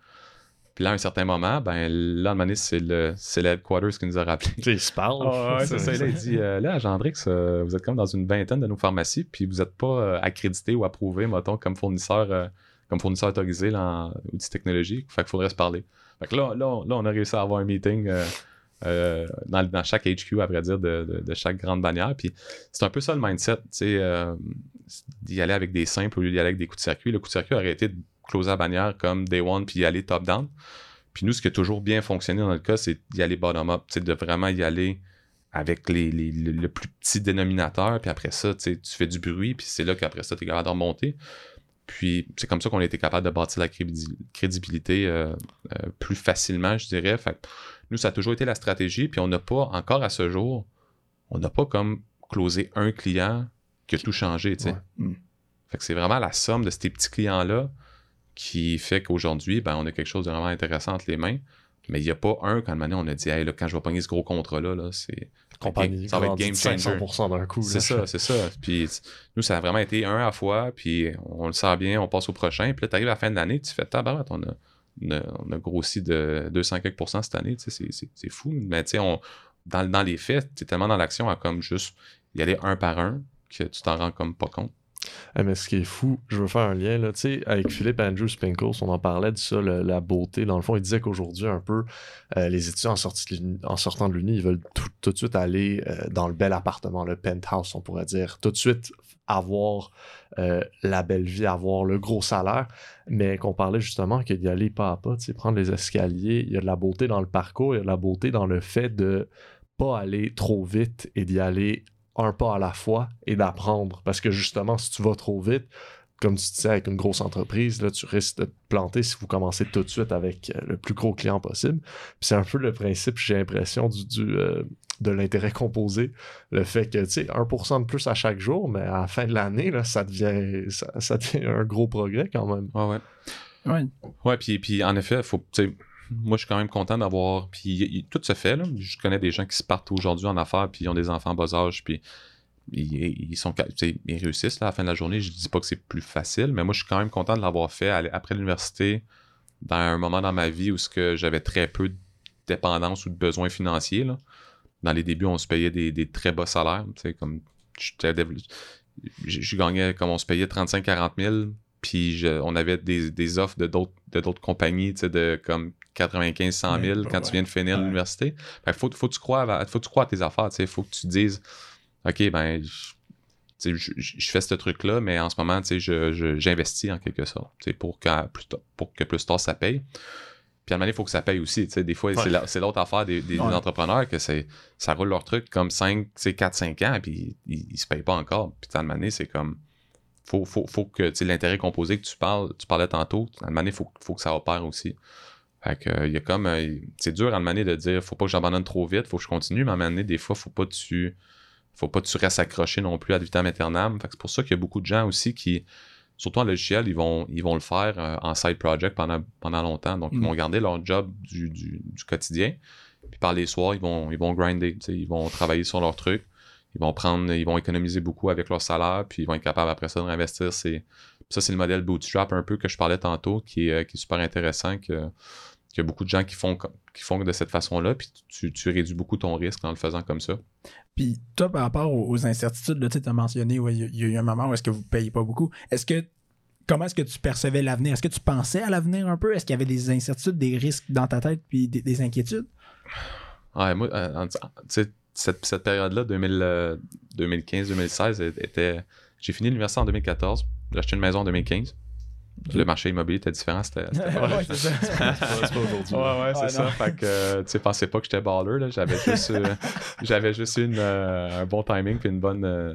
Puis là, à un certain moment, ben là, à un moment donné, c'est le, c'est le headquarters qui nous a rappelé. Tu sais, ils se parlent. Ah ouais, c'est ça. Là, il dit euh, là, Gendrix, euh, vous êtes comme dans une vingtaine de nos pharmacies, puis vous n'êtes pas euh, accrédité ou approuvé, mettons, comme fournisseur, euh, comme fournisseur autorisé là, en outils technologiques. Fait qu'il faudrait se parler. Fait que là, là, on, là, on a réussi à avoir un meeting euh, euh, dans, dans chaque HQ, à vrai dire, de, de- de chaque grande bannière. Puis c'est un peu ça le mindset, tu sais, euh, d'y aller avec des simples au lieu d'y aller avec des coups de circuit. Le coup de circuit aurait été de closer la bannière comme day one, puis y aller top-down. Puis nous, ce qui a toujours bien fonctionné dans notre cas, c'est d'y aller bottom-up, de vraiment y aller avec les, les- le, le plus petit dénominateur, puis après ça, tu fais du bruit, puis c'est là qu'après ça, tu es capable de remonter. Puis c'est comme ça qu'on a été capable de bâtir la crédib- crédibilité euh, euh, plus facilement, je dirais. Fait que nous, ça a toujours été la stratégie, puis on n'a pas, encore à ce jour, on n'a pas comme closé un client qui a tout changé, tu sais. Ouais. Mm. Fait que c'est vraiment la somme de ces petits clients-là qui fait qu'aujourd'hui, ben, on a quelque chose de vraiment intéressant entre les mains. Mais il n'y a pas un, quand même, on a dit, hey, là, quand je vais pogner ce gros contrat-là, là, c'est. compagnie ça va être game changer. 500% d'un coup. C'est ça, c'est ça. Puis nous, ça a vraiment été un à la fois, puis on le sent bien, on passe au prochain. Puis là, tu arrives à la fin de l'année, tu fais tabarouette, on a, on a, on a grossi de 200 quelques pourcents cette année, c'est- fou. Mais tu sais, dans, dans les faits, tu es tellement dans l'action à comme juste y aller un par un que tu t'en rends comme pas compte. Eh, mais ce qui est fou, je veux faire un lien là, tu sais, avec Philippe Andrew Spinkles, on en parlait de ça, la beauté. Dans le fond, il disait qu'aujourd'hui, un peu, euh, les étudiants en, sortant de l'Uni, ils veulent tout, tout de suite aller euh, dans le bel appartement, le penthouse, on pourrait dire. Tout de suite avoir euh, la belle vie, avoir le gros salaire. Mais qu'on parlait justement que d'y aller pas à pas, tu sais, prendre les escaliers, il y a de la beauté dans le parcours, il y a de la beauté dans le fait de pas aller trop vite et d'y aller un pas à la fois et d'apprendre. Parce que justement, si tu vas trop vite, comme tu disais, avec une grosse entreprise, là, tu risques de te planter si vous commencez tout de suite avec euh, le plus gros client possible. Puis c'est un peu le principe, j'ai l'impression, du, du, euh, de l'intérêt composé. Le fait que, tu sais, 1% de plus à chaque jour, mais à la fin de l'année, là, ça devient, ça, ça devient un gros progrès quand même. Ouais, ouais. Ouais. Ouais, puis, puis en effet, faut, tu sais, moi, je suis quand même content d'avoir. Puis tout se fait, là. Je connais des gens qui se partent aujourd'hui en affaires, puis ils ont des enfants en bas âge, puis ils, ils sont, ils réussissent là, à la fin de la journée. Je dis pas que c'est plus facile, mais moi, je suis quand même content de l'avoir fait après l'université, dans un moment dans ma vie où ce que j'avais très peu de dépendance ou de besoins financiers. Là. Dans les débuts, on se payait des, des très bas salaires. je gagnais comme on se payait 35-40 000 puis je- on avait des, des offres de d'autres de d'autres compagnies tu sais, de comme 95 100 000 Ouais, quand tu viens de finir ouais. l'université faut faut que tu crois à, faut que tu crois à tes affaires tu sais faut que tu dises ok ben je, fais ce truc là mais en ce moment tu sais, j'investis en quelque sorte tu sais, pour que plus tard, pour que plus tard ça paye puis à un moment il faut que ça paye aussi. Des fois, Ouais. c'est la- c'est l'autre affaire des, des Ouais. entrepreneurs que c'est ça roule leur truc comme 5, 4-5 ans, puis ils, ils se payent pas encore. Puis à un moment c'est comme. Faut, faut, faut que tu sais, l'intérêt composé que tu parles, tu parlais tantôt, à un moment donné, il faut, faut que ça opère aussi. Fait que, euh, il y a comme. euh, c'est dur à un moment donné de dire faut pas que j'abandonne trop vite, faut que je continue, mais à un moment donné, des fois, faut pas que tu. Faut pas que tu restes accroché non plus à vitam aeternam. Fait que c'est pour ça qu'il y a beaucoup de gens aussi qui, surtout en logiciel, ils vont, ils vont le faire euh, en side project pendant, pendant longtemps. Donc, ils Mm. vont garder leur job du, du, du quotidien. Puis par les soirs, ils vont, ils vont grinder. Ils vont travailler sur leur truc. Ils vont prendre, ils vont économiser beaucoup avec leur salaire, puis ils vont être capables après ça de réinvestir. C'est, ça, c'est le modèle bootstrap un peu que je parlais tantôt, qui est, euh, qui est super intéressant, que, qu'il y a beaucoup de gens qui font, comme- qui font de cette façon-là, puis tu, tu réduis beaucoup ton risque en le faisant comme ça. Puis toi, par rapport aux, aux incertitudes, tu as mentionné, ouais, il y a- il y, a eu un moment où est-ce que vous ne payez pas beaucoup. Est-ce que comment est-ce que tu percevais l'avenir? Est-ce que tu pensais à l'avenir un peu? Est-ce qu'il y avait des incertitudes, des risques dans ta tête puis des, des inquiétudes? Ouais, moi, euh, tu sais, cette, cette période-là, 2000, euh, 2015-2016, était. J'ai fini l'université en 2014. J'ai acheté une maison en 2015. Le marché immobilier était différent. C'était. Ouais, c'est ça. C'est pas aujourd'hui. Ouais, ouais, c'est Ouais, ça. non. Fait que, tu sais, pensez pas que j'étais baller, là. J'avais juste, euh, j'avais juste une, euh, un bon timing puis une bonne, euh,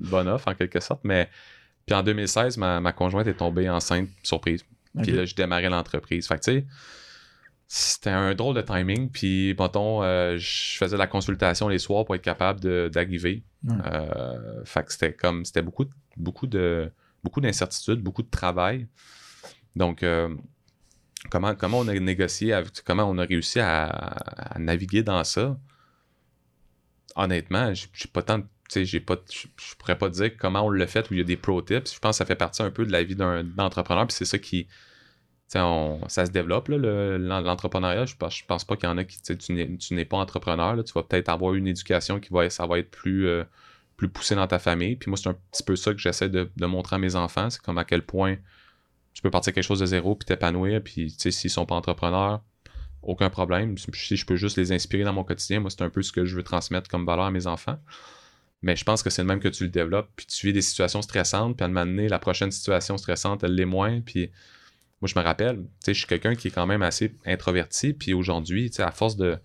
une bonne offre, en quelque sorte. Mais, puis en 2016, ma, ma conjointe est tombée enceinte, surprise. Puis là, je démarrais l'entreprise. Fait que, tu sais, c'était un drôle de timing. Puis, mettons, euh, je faisais la consultation les soirs pour être capable d'arriver. Ouais. Euh, fait que c'était comme, c'était beaucoup, beaucoup de, beaucoup d'incertitudes, beaucoup de travail. Donc, euh, comment, comment on a négocié, avec- comment on a réussi à, à naviguer dans ça? Honnêtement, j'ai pas tant de- tu sais, j'ai pas, je pourrais pas dire comment on l'a fait où il y a des pro tips. Je pense que ça fait partie un peu de la vie d'un entrepreneur, puis c'est ça qui, ça se développe, là, le- l'entrepreneuriat. Je pense, je pense pas qu'il y en a qui, tu n'es- pas entrepreneur, tu vas peut-être avoir une éducation qui va, ça va être plus, euh, plus poussé dans ta famille. Puis moi, c'est un petit peu ça que j'essaie de, montrer à mes enfants, c'est comme à quel point tu peux partir quelque chose de zéro puis t'épanouir. Puis, s'ils sont pas entrepreneurs, aucun problème. Si je peux juste les inspirer dans mon quotidien, moi, c'est un peu ce que je veux transmettre comme valeur à mes enfants. Mais je pense que c'est le même que tu le développes, puis tu vis des situations stressantes, puis à un moment donné, la prochaine situation stressante, elle l'est moins. Puis moi, je me rappelle, je suis quelqu'un qui est quand même assez introverti, puis aujourd'hui, à force de,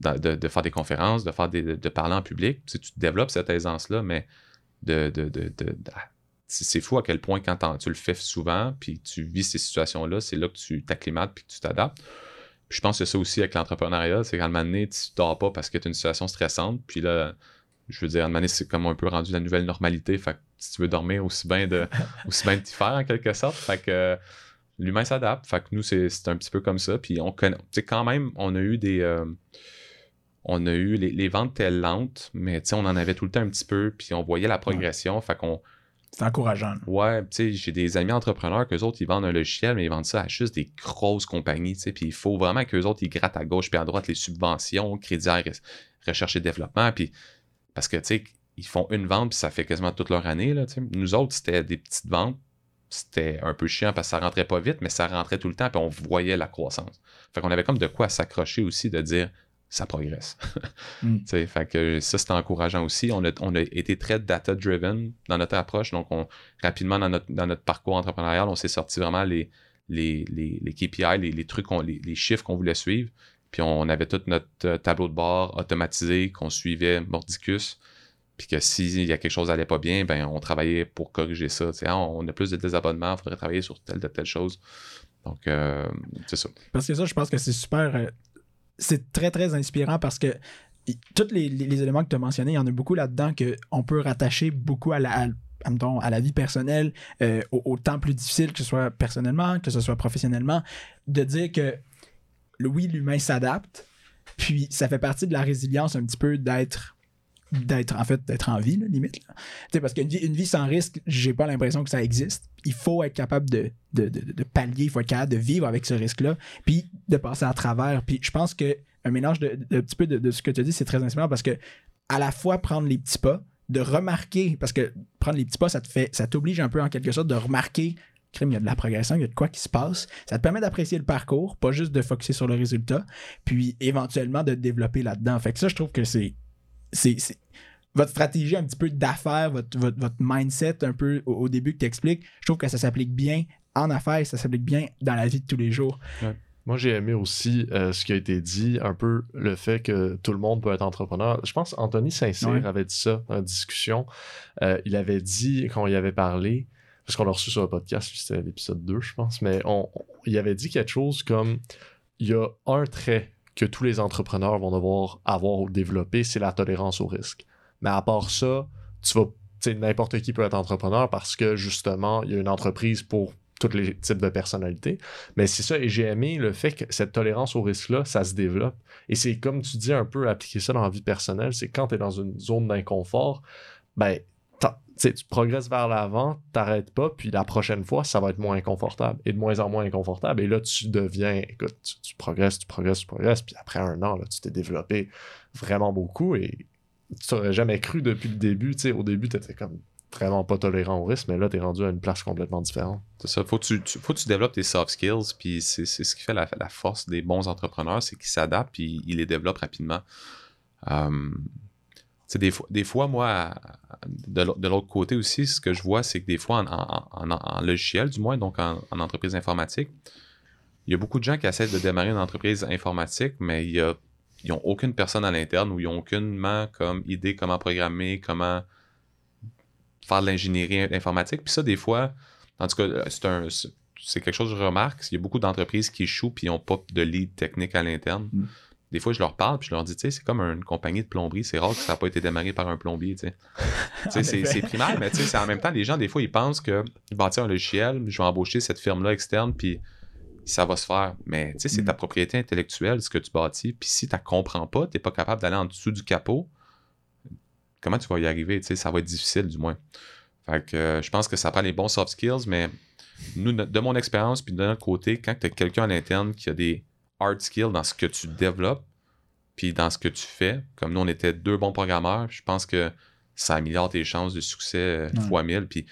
de, de- de faire des conférences, de faire des, de, parler en public, tu développes cette aisance-là, mais de, de, de, de- de- c'est fou à quel point quand tu le fais souvent, puis tu vis ces situations-là, c'est là que tu t'acclimates puis que tu t'adaptes. Puis je pense que ça aussi avec l'entrepreneuriat, c'est qu'à un moment donné, tu dors pas parce que tu as une situation stressante, puis là, je veux dire, à un moment donné, c'est comme un peu rendu la nouvelle normalité, fait que si tu veux dormir, aussi bien de aussi bien de t'y faire en quelque sorte, fait que l'humain s'adapte, fait que nous, c'est un petit peu comme ça, puis on connaît, quand même, on a eu des... euh, on a eu les, les ventes étaient lentes, mais on en avait tout le temps un petit peu, puis on voyait la progression. Fait qu'on C'est encourageant. Ouais, tu sais, j'ai des amis entrepreneurs qu'eux autres, ils vendent un logiciel, mais ils vendent ça à juste des grosses compagnies, tu sais. Puis il faut vraiment qu'eux autres, ils grattent à gauche puis à droite les subventions, crédits à re- recherche et développement. Puis parce que, tu sais, ils font une vente puis ça fait quasiment toute leur année, là, tu sais. Nous autres, c'était des petites ventes. C'était un peu chiant parce que ça rentrait pas vite, mais ça rentrait tout le temps puis on voyait la croissance. Fait qu'on avait comme de quoi s'accrocher aussi de dire ça progresse. Mm. Fait que ça, c'était encourageant aussi. On a, on a été très data-driven dans notre approche. Donc, on, rapidement, dans notre, dans notre parcours entrepreneurial, on s'est sorti vraiment les, les, les, les KPI, les, les trucs, qu'on- les, les chiffres qu'on voulait suivre. Puis, on avait tout notre euh, tableau de bord automatisé qu'on suivait mordicus. Puis que s'il y a quelque chose qui n'allait pas bien, ben, on travaillait pour corriger ça. Ah, on a plus de désabonnements, il faudrait travailler sur telle, telle, telle chose. Donc, euh, c'est ça. Parce que ça, je pense que c'est super. euh, c'est très, très inspirant parce que tous les, éléments que tu as mentionnés, il y en a beaucoup là-dedans qu'on peut rattacher beaucoup à la, à, à, la vie personnelle, euh, au, au temps plus difficile, que ce soit personnellement, que ce soit professionnellement, de dire que oui, l'humain s'adapte, puis ça fait partie de la résilience un petit peu d'être d'être en fait d'être en vie là, limite là. Parce qu'une vie, sans risque j'ai pas l'impression que ça existe il faut être capable de, pallier il faut être capable de vivre avec ce risque là puis de passer à travers. Puis je pense que un mélange de, de- petit peu de, ce que tu dit, c'est très inspirant parce que à la fois prendre les petits pas, de remarquer, parce que prendre les petits pas, ça te fait, ça t'oblige un peu en quelque sorte de remarquer. Il y a de la progression, il y a de quoi qui se passe. Ça te permet d'apprécier le parcours, pas juste de focuser sur le résultat, puis éventuellement de te développer là-dedans. Fait que ça, je trouve que c'est. C'est, votre stratégie un petit peu d'affaires, votre, votre, votre mindset un peu au, au début que tu expliques, je trouve que ça s'applique bien en affaires et ça s'applique bien dans la vie de tous les jours. Moi, j'ai aimé aussi euh, ce qui a été dit, un peu le fait que tout le monde peut être entrepreneur. Je pense Anthony Saint-Cyr Ouais. avait dit ça la discussion. Euh, il avait dit, quand il avait parlé, parce qu'on l'a reçu sur le podcast, c'était l'épisode 2, je pense, mais on, on- il avait dit quelque chose comme il y a un trait que tous les entrepreneurs vont devoir avoir ou développer, c'est la tolérance au risque. Mais à part ça, tu vas, n'importe qui peut être entrepreneur parce que justement, il y a une entreprise pour tous les types de personnalités. Mais c'est ça, et j'ai aimé le fait que cette tolérance au risque-là, ça se développe. Et c'est comme tu dis un peu appliquer ça dans la vie personnelle, c'est quand tu es dans une zone d'inconfort, ben, tu progresses vers l'avant, t'arrêtes pas, puis la prochaine fois, ça va être moins inconfortable et de moins en moins inconfortable. Et là, tu deviens, écoute, tu, progresses, tu progresses, tu progresses, puis après un an, là, tu t'es développé vraiment beaucoup et tu t'aurais jamais cru depuis le début. Au début, tu étais comme vraiment pas tolérant au risque, mais là, tu es rendu à une place complètement différente. C'est ça. Faut que tu, faut que tu développes tes soft skills, puis c'est c'est ce qui fait la, la force des bons entrepreneurs, c'est qu'ils s'adaptent, puis ils les développent rapidement. Euh, des, fois, des fois, moi, de l'au- de l'autre côté aussi, ce que je vois, c'est que des fois, en, logiciel, du moins, donc en, en entreprise informatique, il y a beaucoup de gens qui essaient de démarrer une entreprise informatique, mais ils n'ont aucune personne à l'interne ou ils n'ont aucunement comme idée comment programmer, comment faire de l'ingénierie informatique. Puis ça, des fois, en tout cas, euh, c'est quelque chose que je remarque. Il y a beaucoup d'entreprises qui échouent puis ils n'ont pas de lead technique à l'interne. Mm. Des fois, je leur parle puis je leur dis, tu sais, c'est comme une compagnie de plomberie. C'est rare que ça n'a pas été démarré par un plombier, tu sais. C'est primaire, mais tu sais, c'est en même temps, les gens, des fois, ils pensent que bâtir un logiciel, je vais embaucher cette firme-là externe puis ça va se faire. Mais tu sais, c'est Mm. ta propriété intellectuelle, ce que tu bâtis. Puis si tu ne comprends pas, tu n'es pas capable d'aller en dessous du capot, comment tu vas y arriver? Tu sais, ça va être difficile, du moins. Fait que euh, je pense que ça prend les bons soft skills, mais nous, no- de mon expérience, puis de notre côté, quand tu as quelqu'un à l'interne qui a des hard skills dans ce que tu développes, puis dans ce que tu fais, comme nous, on était deux bons programmeurs, je pense que ça améliore tes chances de succès euh, Ouais. fois 1000. Puis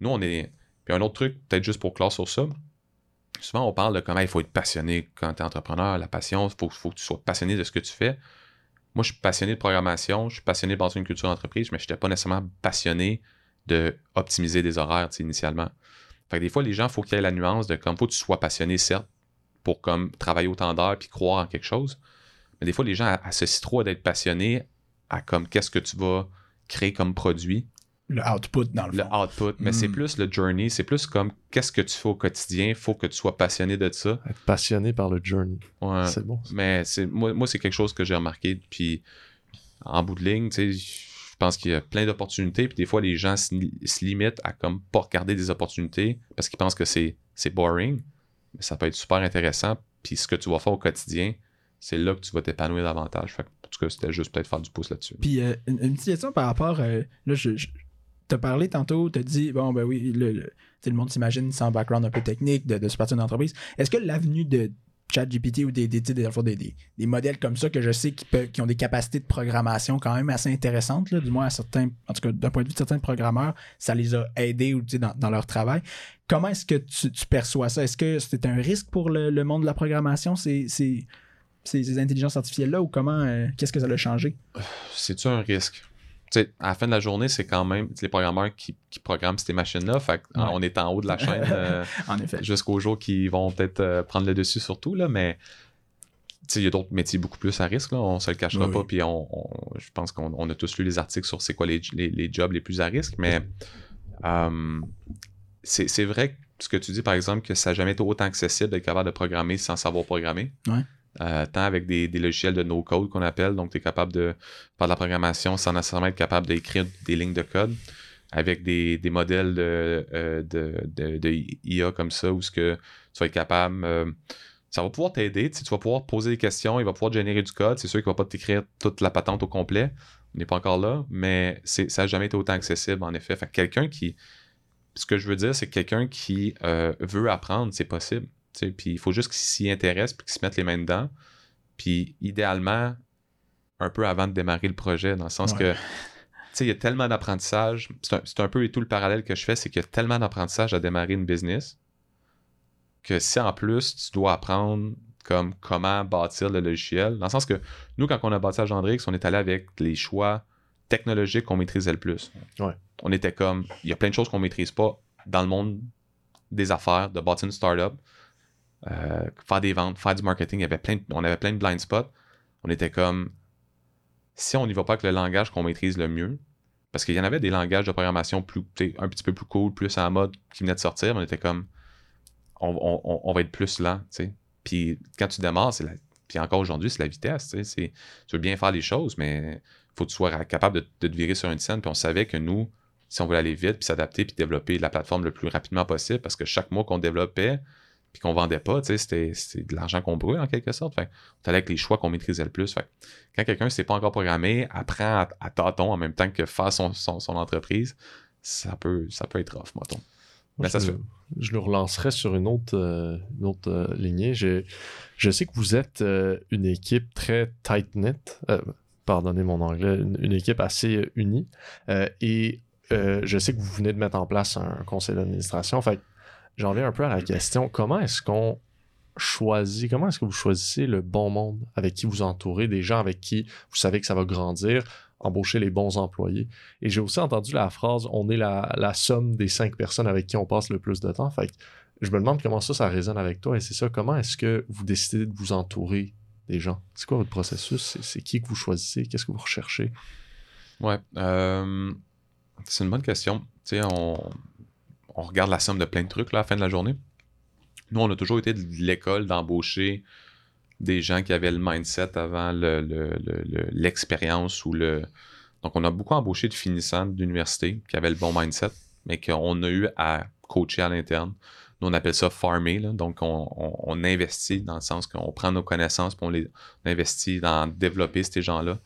nous, on est. Puis un autre truc, peut-être juste pour clore sur ça, souvent on parle de comment il faut être passionné quand tu es entrepreneur, la passion, il faut, faut que tu sois passionné de ce que tu fais. Moi, je suis passionné de programmation, je suis passionné de bâtir une culture d'entreprise, mais je n'étais pas nécessairement passionné de optimiser des horaires initialement. Fait que des fois, les gens, il faut qu'il y ait la nuance de comme faut que tu sois passionné, certes, pour comme travailler autant d'heures puis croire en quelque chose. Mais des fois, les gens associent trop à d'être passionné à comme qu'est-ce que tu vas créer comme produit, Le output, dans le le fond. output. Mais c'est Mm. plus le journey, c'est plus comme qu'est-ce que tu fais au quotidien, faut que tu sois passionné de ça. Être passionné par le journey. Ouais. C'est bon. ça. Mais c'est moi, moi c'est quelque chose que j'ai remarqué. Puis en bout de ligne, tu sais, je pense qu'il y a plein d'opportunités. Puis des fois, les gens se, se limitent à comme pas regarder des opportunités parce qu'ils pensent que c'est c'est boring. Mais ça peut être super intéressant. Puis ce que tu vas faire au quotidien, c'est là que tu vas t'épanouir davantage. Que, en tout cas, c'était juste peut-être faire du pouce là-dessus. Puis euh, une, petite question par rapport. euh, là, je, je- as parlé tantôt, tu as dit, bon, ben oui, le, le, le monde s'imagine sans background un peu technique de, de se partir d'une entreprise. Est-ce que l'avenue de ChatGPT ou des, des, des, des, modèles comme ça que je sais qui, ont des capacités de programmation quand même assez intéressantes, là, du moins à certains, en tout cas d'un point de vue de certains programmeurs, ça les a aidés ou, dans, dans leur travail. Comment est-ce que tu, perçois ça? Est-ce que c'est un risque pour le, monde de la programmation, ces, ces, ces intelligences artificielles-là, ou comment, euh, qu'est-ce que ça a changé? C'est-tu un risque? T'sais, à la fin de la journée, c'est quand même les programmeurs qui, qui programment ces machines-là. Fait ouais. on est en haut de la chaîne euh, jusqu'au jour qu'ils vont peut-être euh, prendre le dessus sur tout. Là, mais il y a d'autres métiers beaucoup plus à risque. Là, on se le cachera oui, pas. Puis on, on, je pense qu'on a tous lu les articles sur c'est quoi les, les, les, jobs les plus à risque. Mais euh, c'est vrai ce que tu dis, par exemple, que ça n'a jamais été autant accessible d'être capable de programmer sans savoir programmer. Ouais. Euh, tant avec des, logiciels de no-code qu'on appelle, donc tu es capable de faire de la programmation sans nécessairement être capable d'écrire des lignes de code, avec des, modèles de, euh, IA comme ça, où ce que tu vas être capable, euh, ça va pouvoir t'aider, tu vas pouvoir poser des questions, il va pouvoir générer du code, c'est sûr qu'il ne va pas t'écrire toute la patente au complet, on n'est pas encore là, mais ça n'a jamais été autant accessible en effet. Quelqu'un qui, ce que je veux dire, c'est quelqu'un qui veut apprendre, c'est possible. Puis il faut juste qu'ils s'y intéressent puis qu'ils se mettent les mains dedans. Puis idéalement, un peu avant de démarrer le projet, dans le sens ouais. que il y a tellement d'apprentissage. C'est un, un, peu tout le parallèle que je fais, c'est qu'il y a tellement d'apprentissage à démarrer une business que si en plus tu dois apprendre comme comment bâtir le logiciel, dans le sens que nous, quand on a bâti à Gendrix, on est allé avec les choix technologiques qu'on maîtrisait le plus. Ouais. On était comme, il y a plein de choses qu'on maîtrise pas dans le monde des affaires, de bâtir une startup. Euh, faire des ventes, faire du marketing. Il y avait plein on avait plein de blind spots. On était comme, si on n'y va pas avec le langage qu'on maîtrise le mieux, parce qu'il y en avait des langages de programmation plus, un petit peu plus cool, plus en mode qui venaient de sortir, on était comme, on, va être plus lent. Puis quand tu démarres, c'est puis encore aujourd'hui, c'est la vitesse, sais. Tu veux bien faire les choses, mais faut que tu sois capable de, de te virer sur une scène. Puis on savait que nous, si on voulait aller vite, puis s'adapter, puis développer la plateforme le plus rapidement possible, parce que chaque mois qu'on développait, puis qu'on vendait pas, c'était, c'était de l'argent qu'on brûle en quelque sorte. Fait on allait avec les choix qu'on maîtrisait le plus. Fait quand quelqu'un ne sait pas encore programmer, apprend à, à, tâtons en même temps que faire son, son, son, entreprise, ça peut, ça peut être off, mettons. Mais ça je, je, le relancerai sur une autre, euh, une autre euh, lignée. Je, je, sais que vous êtes euh, une équipe très tight-knit, pardonnez mon anglais, une, une équipe assez unie. et je sais que vous venez de mettre en place un conseil d'administration. Fait j'en viens un peu à la question comment est-ce qu'on choisit, comment est-ce que vous choisissez le bon monde avec qui vous entourez, des gens avec qui vous savez que ça va grandir, embaucher les bons employés? Et j'ai aussi entendu la phrase on est la, somme des cinq personnes avec qui on passe le plus de temps. Fait que je me demande comment ça, ça résonne avec toi. Et c'est ça, comment est-ce que vous décidez de vous entourer des gens? C'est quoi votre processus? C'est qui que vous choisissez? Qu'est-ce que vous recherchez? Ouais. Euh, c'est une bonne question. Tu sais, on, on regarde la somme de plein de trucs à la fin de la journée. Nous, on a toujours été de l'école d'embaucher des gens qui avaient le mindset avant l'expérience le, le, le, ou le. Donc, on a beaucoup embauché de finissants d'université qui avaient le bon mindset, mais qu'on a eu à coacher à l'interne. Nous, on appelle ça farmer. Là. Donc, on, investit dans le sens qu'on prend nos connaissances et on les on investit dans développer ces gens-là.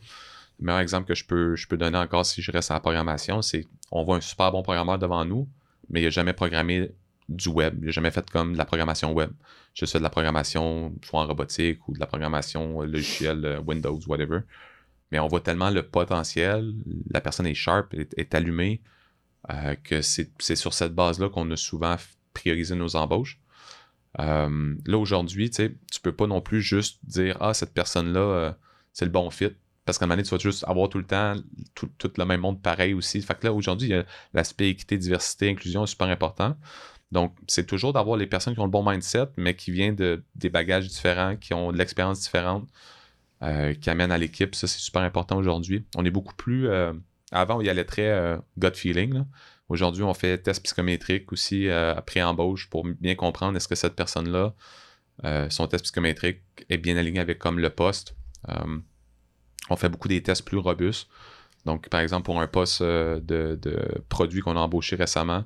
Le meilleur exemple que je peux, je peux donner encore si je reste à la programmation, c'est on voit un super bon programmeur devant nous, mais il n'a jamais programmé du web. Il n'a jamais fait comme de la programmation web. Je fais de la programmation soit en robotique ou de la programmation logicielle Windows, whatever. Mais on voit tellement le potentiel, la personne est sharp, est, est allumée, euh, que c'est sur cette base-là qu'on a souvent priorisé nos embauches. Euh, là, aujourd'hui, tu ne peux pas non plus juste dire Ah, cette personne-là, euh, c'est le bon fit. Parce qu'à un moment donné, tu vas juste avoir tout le temps tout, le même monde pareil aussi. Fait que là, aujourd'hui, l'aspect équité, diversité, inclusion super important. Donc, c'est toujours d'avoir les personnes qui ont le bon mindset, mais qui viennent de des bagages différents, qui ont de l'expérience différente, euh, qui amènent à l'équipe. Ça, c'est super important aujourd'hui. On est beaucoup plus. Euh, avant, il y allait très euh, gut feeling. Aujourd'hui, on fait test psychométrique aussi après embauche pour bien comprendre est-ce que cette personne-là, son test psychométrique est bien aligné avec comme le poste on fait beaucoup des tests plus robustes. Donc, par exemple, pour un poste de, de produit qu'on a embauché récemment,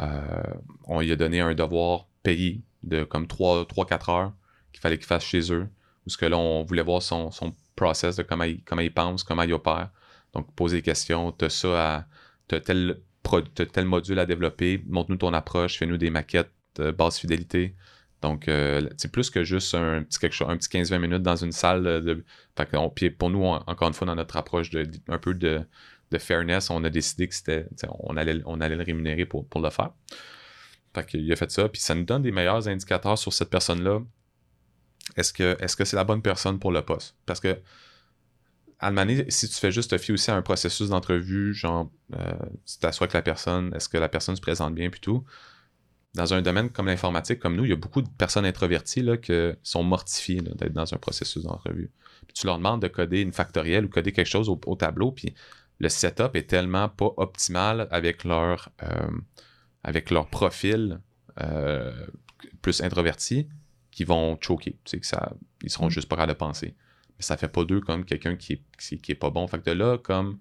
euh, on lui a donné un devoir payé de comme 3-4 heures qu'il fallait qu'il fasse chez eux. Parce que là, on voulait voir son, process de comment il, pense, comment il opère. Donc, poser des questions. Tu as ça à. Tu as tel t'as tel module à développer, montre-nous ton approche, fais-nous des maquettes euh, basse fidélité. Donc, euh, c'est plus que juste un petit, quelque chose, un petit 15-20 minutes dans une salle. De, fait puis pour nous, encore une fois, dans notre approche de, un peu de, fairness, on a décidé que c'était, on allait, on allait le rémunérer pour, pour le faire. Fait qu'il a fait ça, puis ça nous donne des meilleurs indicateurs sur cette personne-là. Est-ce que c'est la bonne personne pour le poste? Parce que donné, si tu fais juste te fier aussi à un processus d'entrevue, genre euh, tu t'assois avec la personne, est-ce que la personne se présente bien puis tout. Dans un domaine comme l'informatique, comme nous, il y a beaucoup de personnes introverties là, qui sont mortifiées d'être dans un processus d'entrevue. Puis tu leur demandes de coder une factorielle ou coder quelque chose au, au tableau, puis le setup est tellement pas optimal avec leur, euh, avec leur profil euh, plus introverti qu'ils vont choquer. Tu sais, que ça, ils seront Mm. juste pas capables de penser. Mais ça fait pas d'eux comme quelqu'un qui est, qui, qui est pas bon. Fait que de là, comme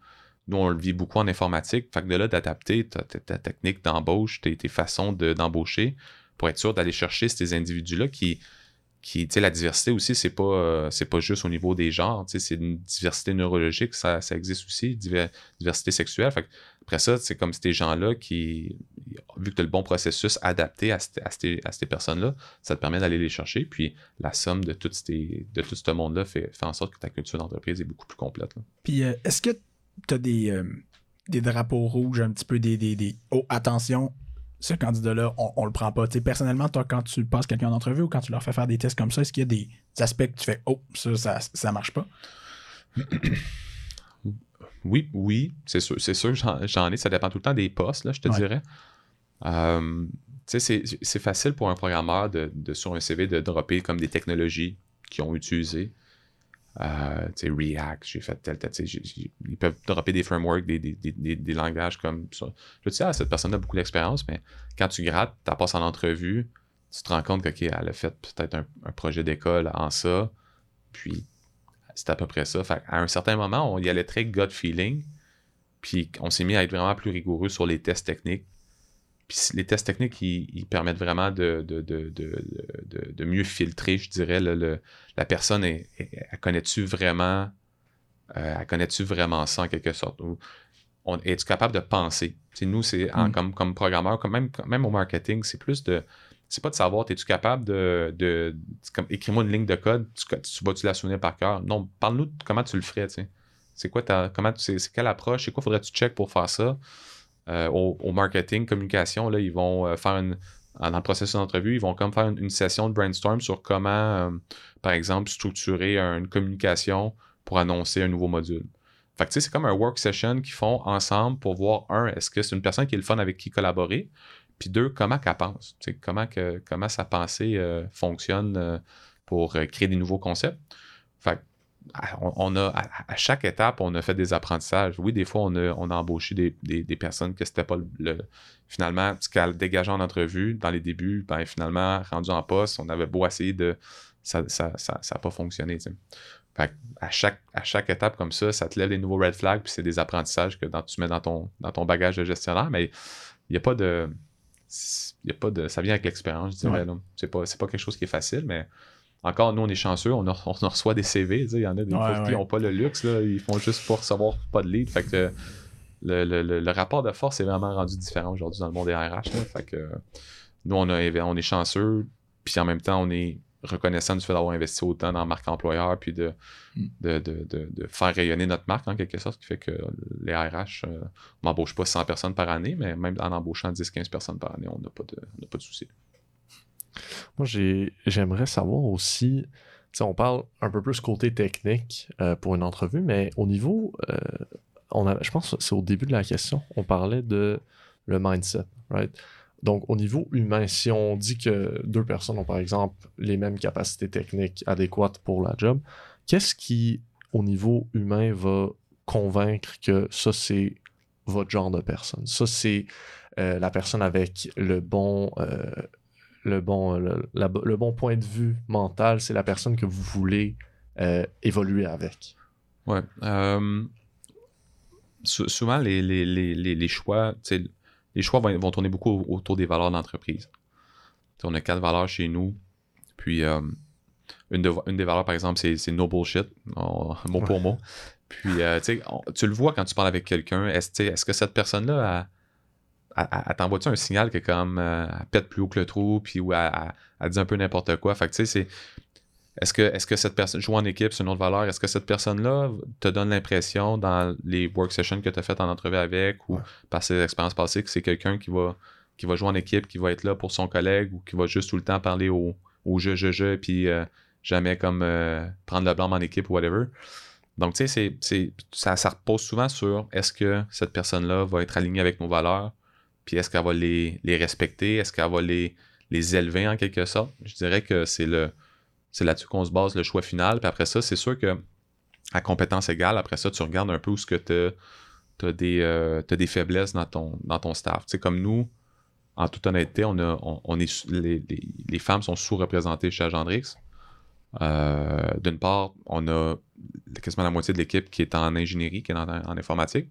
nous, on le vit beaucoup en informatique, fait que de là, d'adapter ta, technique d'embauche, tes, façons de- d'embaucher pour être sûr d'aller chercher ces individus-là qui, qui tu sais, la diversité aussi, c'est pas, euh, c'est pas juste au niveau des genres, tu sais, c'est une diversité neurologique, ça, ça existe aussi, diver- diversité sexuelle. Fait que après ça, c'est comme ces gens-là qui, vu que tu as le bon processus adapté à, à ces, à ces personnes-là, ça te permet d'aller les chercher. Puis la somme de de tout ce monde-là fait, fait en sorte que ta culture d'entreprise est beaucoup plus complète. Puis euh, est-ce que tu as des, euh, des drapeaux rouges, un petit peu des. des, des- Oh, attention, ce candidat-là, on, on le prend pas. Personnellement, toi, quand tu passes quelqu'un en entrevue ou quand tu leur fais faire des tests comme ça, est-ce qu'il y a des aspects que tu fais Oh, ça, ça, ça marche pas? Oui, oui, c'est sûr, c'est sûr, j'en, ai. Ça dépend tout le temps des postes, là, je te Ouais. dirais. Euh, c'est facile pour un programmeur de, de, sur un CV de dropper comme des technologies qu'ils ont utilisées. Euh, React, j'ai fait tel, tel, j'ai- ils peuvent dropper des frameworks, des, des, des, des- langages comme ça. Je te dis, ah, cette personne a beaucoup d'expérience, mais quand tu grattes, tu passes en entrevue, tu te rends compte que, OK, elle a fait peut-être un, un projet d'école en ça, puis c'est à peu près ça. Fait à un certain moment, on y allait très gut feeling, puis on s'est mis à être vraiment plus rigoureux sur les tests techniques. Puis les tests techniques, ils, ils permettent vraiment de, de, de, de, de- de mieux filtrer, je dirais, le, le- la personne, est, elle connaît-tu vraiment, euh, elle connaît-tu vraiment ça en quelque sorte? Ou on, es-tu capable de penser? Nous, c'est Mm. comme, comme programmeur, comme même, même au marketing, c'est plus de. C'est pas de savoir, es-tu capable de. de comme, écris-moi une ligne de code, tu, tu vas-tu la souvenir par cœur? Non, parle-nous de comment tu le ferais, tu sais. C'est quoi ta. Comment tu, c'est, c'est quelle approche? C'est quoi faudrait-tu check pour faire ça? Euh, au, marketing, communication, là, ils vont euh, faire une. Dans le processus d'entrevue, ils vont comme faire une, session de brainstorm sur comment, euh, par exemple, structurer une communication pour annoncer un nouveau module. Fait que tu sais, c'est comme un work session qu'ils font ensemble pour voir, un, est-ce que c'est une personne qui est le fun avec qui collaborer, puis deux, comment qu'elle pense, tu sais, comment, que, comment sa pensée fonctionne pour créer des nouveaux concepts? Fait que, on, on a, à, à chaque étape, on a fait des apprentissages. Oui, des fois, on a, on a embauché des, des- des personnes que c'était pas le, le- Finalement, ce qu'elle dégageait en entrevue, dans les débuts, ben, finalement, rendu en poste, on avait beau essayer de. Ça n'a ça, ça, pas fonctionné. Fait à chaque, à chaque étape comme ça, ça te lève des nouveaux red flags, puis c'est des apprentissages que dans- tu mets dans ton, dans ton bagage de gestionnaire, mais il n'y a pas de. Il y a pas de. Ça vient avec l'expérience, je dirais. Ouais. là. C'est pas, c'est pas quelque chose qui est facile, mais encore, nous, on est chanceux, on, a- on reçoit des CV. Il y en a des Ouais, qui n'ont pas le luxe, là, ils font juste pour recevoir pas de lead. Fait que le, le- le- le rapport de force est vraiment rendu différent aujourd'hui dans le monde des RH. là. Fait que nous, on, a, on est chanceux, puis en même temps, on est reconnaissant du fait d'avoir investi autant dans la marque employeur, puis de, Mm. de, de- de- de faire rayonner notre marque en quelque sorte, ce qui fait que les RH, euh, on n'embauche pas 100 personnes par année, mais même en embauchant 10-15 personnes par année, on n'a pas de, on n'a pas de souci. Moi, j'ai- j'aimerais savoir aussi, on parle un peu plus côté technique euh, pour une entrevue, mais au niveau, euh, je pense que c'est au début de la question, on parlait de le mindset, right? Donc, au niveau humain, si on dit que deux personnes ont, par exemple, les mêmes capacités techniques adéquates pour la job, qu'est-ce qui, au niveau humain, va convaincre que ça, c'est votre genre de personne? Ça, c'est euh, la personne avec le bon... le bon, le, la- le bon point de vue mental, c'est la personne que vous voulez euh, évoluer avec. Ouais. euh, sou- souvent, les, les, les, les, choix, les choix vont, vont tourner beaucoup au- autour des valeurs d'entreprise. On a quatre valeurs chez nous. Puis, euh, une, de- une des valeurs, par exemple, c'est no bullshit, on- mot pour mot. Puis, tu le vois quand tu parles avec quelqu'un. Est-ce que cette personne-là, elle, t'envoie-tu un signal que comme euh, elle pète plus haut que le trou, puis ou elle, elle dit un peu n'importe quoi? Fait que tu sais, c'est est-ce que, est que cette personne joue en équipe, c'est une autre valeur? Est-ce que cette personne-là te donne l'impression dans les work sessions que tu as faites en entrevue avec ou par ses expériences passées que c'est quelqu'un qui va, qui va jouer en équipe, qui va être là pour son collègue ou qui va juste tout le temps parler au, au jeu, jeu, jeu, puis euh, jamais comme euh, prendre le blanc en équipe ou whatever? Donc, tu sais, ça repose souvent sur est-ce que cette personne-là va être alignée avec nos valeurs, puis est-ce qu'elle va les, les respecter, est-ce qu'elle va les, les élever en quelque sorte? Je dirais que c'est le c'est là-dessus qu'on se base le choix final. Puis après ça, c'est sûr que à compétence égale, après ça, tu regardes un peu où ce que tu as, des, euh, des faiblesses dans ton, dans ton staff. Tu sais, comme nous, en toute honnêteté, on, a, on, est, les, femmes sont sous-représentées chez Agendrix. Euh, d'une part, on a quasiment la moitié de l'équipe qui est en ingénierie, qui est en, en informatique.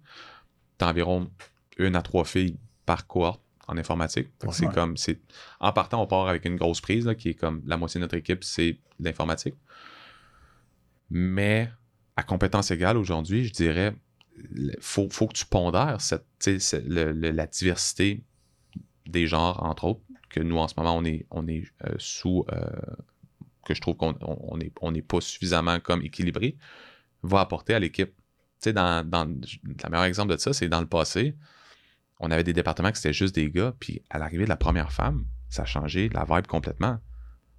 Tu as environ une à trois filles par cohorte en informatique. c'est comme, c'est, en partant, on part avec une grosse prise, qui est comme la moitié de notre équipe, c'est l'informatique. Mais à compétence égale aujourd'hui, je dirais, faut, faut que tu pondères cette, la diversité des genres, entre autres, que nous, en ce moment, on est, on est euh, sous, euh, que je trouve qu'on on n'est on pas suffisamment comme équilibré, va apporter à l'équipe. Tu sais, dans, dans, le meilleur exemple de ça, c'est dans le passé, on avait des départements qui c'était juste des gars, puis à l'arrivée de la première femme, ça a changé la vibe complètement.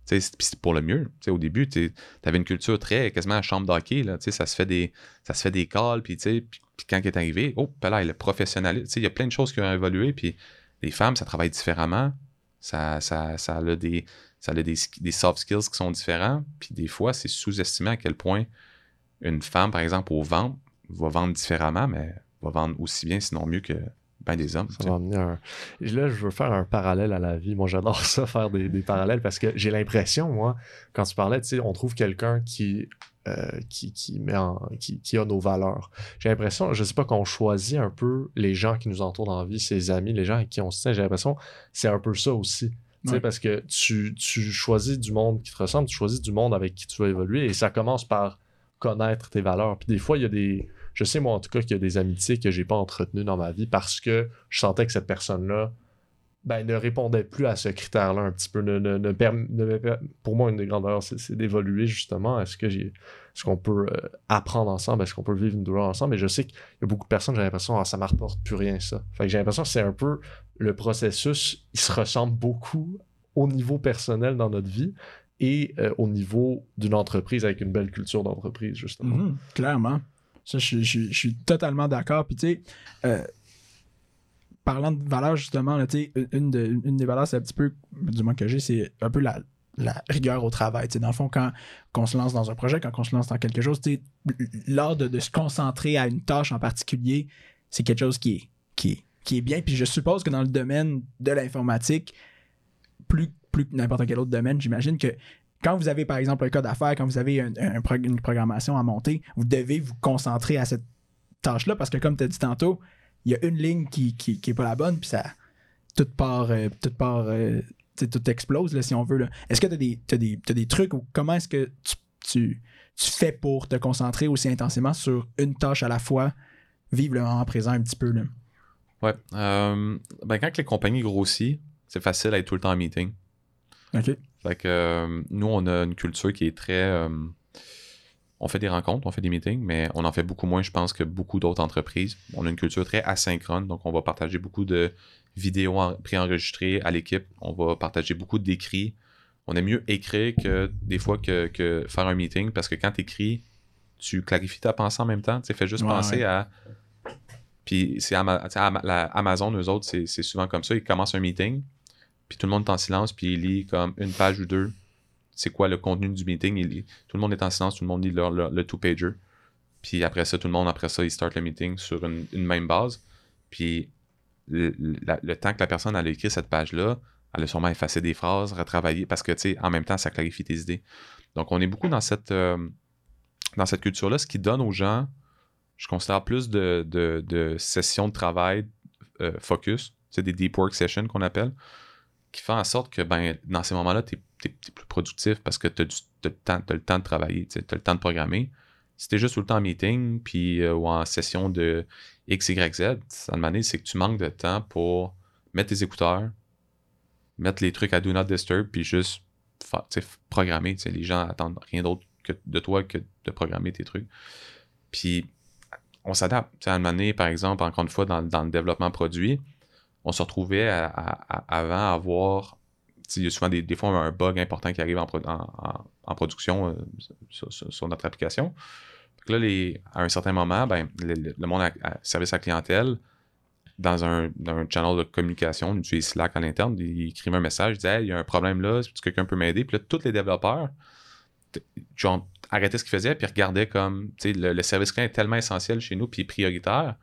C'est pour le mieux. Au début, tu avais une culture très quasiment à chambre d'hockey. Ça se fait des ça se fait des calls, puis, puis quand il est arrivé, oh, là, il est professionnel. Il y a plein de choses qui ont évolué, puis les femmes, ça travaille différemment. Ça, a, des, des, soft skills qui sont différents. Puis des fois, c'est sous-estimé à quel point une femme, par exemple, au vente, va vendre différemment, mais va vendre aussi bien, sinon mieux que des hommes. Ça va amener un... Là, je veux faire un parallèle à la vie. Moi, j'adore ça, faire des, parallèles, parce que j'ai l'impression, moi, quand tu parlais, tu sais, on trouve quelqu'un qui, euh, qui, qui, met en, qui, qui, a nos valeurs. J'ai l'impression, je sais pas, qu'on choisit un peu les gens qui nous entourent dans la vie, ses amis, les gens avec qui on se tient. J'ai l'impression c'est un peu ça aussi. sais Parce que tu, tu choisis du monde qui te ressemble, tu choisis du monde avec qui tu vas évoluer, et ça commence par connaître tes valeurs. Puis des fois, il y a des je sais, moi, en tout cas, qu'il y a des amitiés que j'ai pas entretenues dans ma vie parce que je sentais que cette personne-là ben, ne répondait plus à ce critère-là un petit peu. pour moi, une des grandes valeurs, c'est d'évoluer justement. Est-ce que j'ai ce qu'on peut euh, apprendre ensemble? Est-ce qu'on peut vivre une douleur ensemble? Et je sais qu'il y a beaucoup de personnes, j'ai l'impression, ah, ça ne m'apporte plus rien, ça. Fait j'ai l'impression que c'est un peu le processus, il se ressemble beaucoup au niveau personnel dans notre vie et euh, au niveau d'une entreprise avec une belle culture d'entreprise, justement. Mhm, clairement. Ça, je, suis totalement d'accord. Puis, tu sais, euh, parlant de valeurs, justement, une, une des valeurs, c'est un petit peu, du moins que j'ai, c'est un peu la, rigueur au travail. Dans le fond, quand, on se lance dans un projet, quand on se lance dans quelque chose, l'art de, de, se concentrer à une tâche en particulier, c'est quelque chose qui est, qui, qui est bien. Puis je suppose que dans le domaine de l'informatique, plus, plus que n'importe quel autre domaine, j'imagine que quand vous avez, par exemple, un code d'affaires, quand vous avez une programmation à monter, vous devez vous concentrer à cette tâche-là parce que, comme tu as dit tantôt, il y a une ligne qui, qui, est pas la bonne, puis ça. Toute part, euh, toute part, euh, tout explose, là, si on veut. Est-ce que tu as, des, des trucs ou comment est-ce que tu, fais pour te concentrer aussi intensément sur une tâche à la fois, vivre le moment présent un petit peu? Là? Ouais. Euh, ben, quand les compagnies grossissent, c'est facile à être tout le temps en meeting. OK. Fait que euh, nous, on a une culture qui est très. Euh, on fait des rencontres, on fait des meetings, mais on en fait beaucoup moins, je pense, que beaucoup d'autres entreprises. On a une culture très asynchrone, donc on va partager beaucoup de vidéos préenregistrées à l'équipe. On va partager beaucoup d'écrits. On est mieux écrire que des fois que, faire un meeting parce que quand tu écris, tu clarifies ta pensée en même temps. Tu fais juste penser à. Puis c'est Amazon, eux autres, c'est souvent comme ça. Ils commencent un meeting, puis tout le monde est en silence, puis il lit comme une page ou deux. C'est quoi le contenu du meeting? Il tout le monde est en silence, tout le monde lit le, two-pager. Puis après ça, tout le monde, après ça, il start le meeting sur une, même base. Puis le, temps que la personne a écrit cette page-là, elle a sûrement effacé des phrases, retravaillé, parce que, tu sais, en même temps, ça clarifie tes idées. Donc, on est beaucoup dans cette, euh, cette culture-là, ce qui donne aux gens, je considère plus de, sessions de travail euh, focus, c'est des deep work sessions qu'on appelle, qui fait en sorte que ben, dans ces moments-là, tu es, plus productif parce que tu as, le temps de travailler, tu as le temps de programmer. Si tu es juste tout le temps en meeting puis, euh, ou en session de X, Y, Z, ça demande c'est que tu manques de temps pour mettre tes écouteurs, mettre les trucs à Do Not Disturb, puis juste programmer. Les gens attendent rien d'autre que de toi que de programmer tes trucs. Puis on s'adapte. À un moment donné, par exemple, encore une fois, dans, dans le développement produit, on se retrouvait avant à avoir. Il y a souvent des, fois un bug important qui arrive en, pro- en- en- en production euh, sur, notre application. Que là, à un certain moment, ben, le, monde service à clientèle, dans un, channel de communication, on utilise Slack à l'interne, il écrivait un message, il disait il y a un problème là, est-ce que quelqu'un peut m'aider? Puis là, tous les développeurs genre, arrêtaient ce qu'ils faisaient, puis regardaient comme le, le service client est tellement essentiel chez nous, puis prioritaire,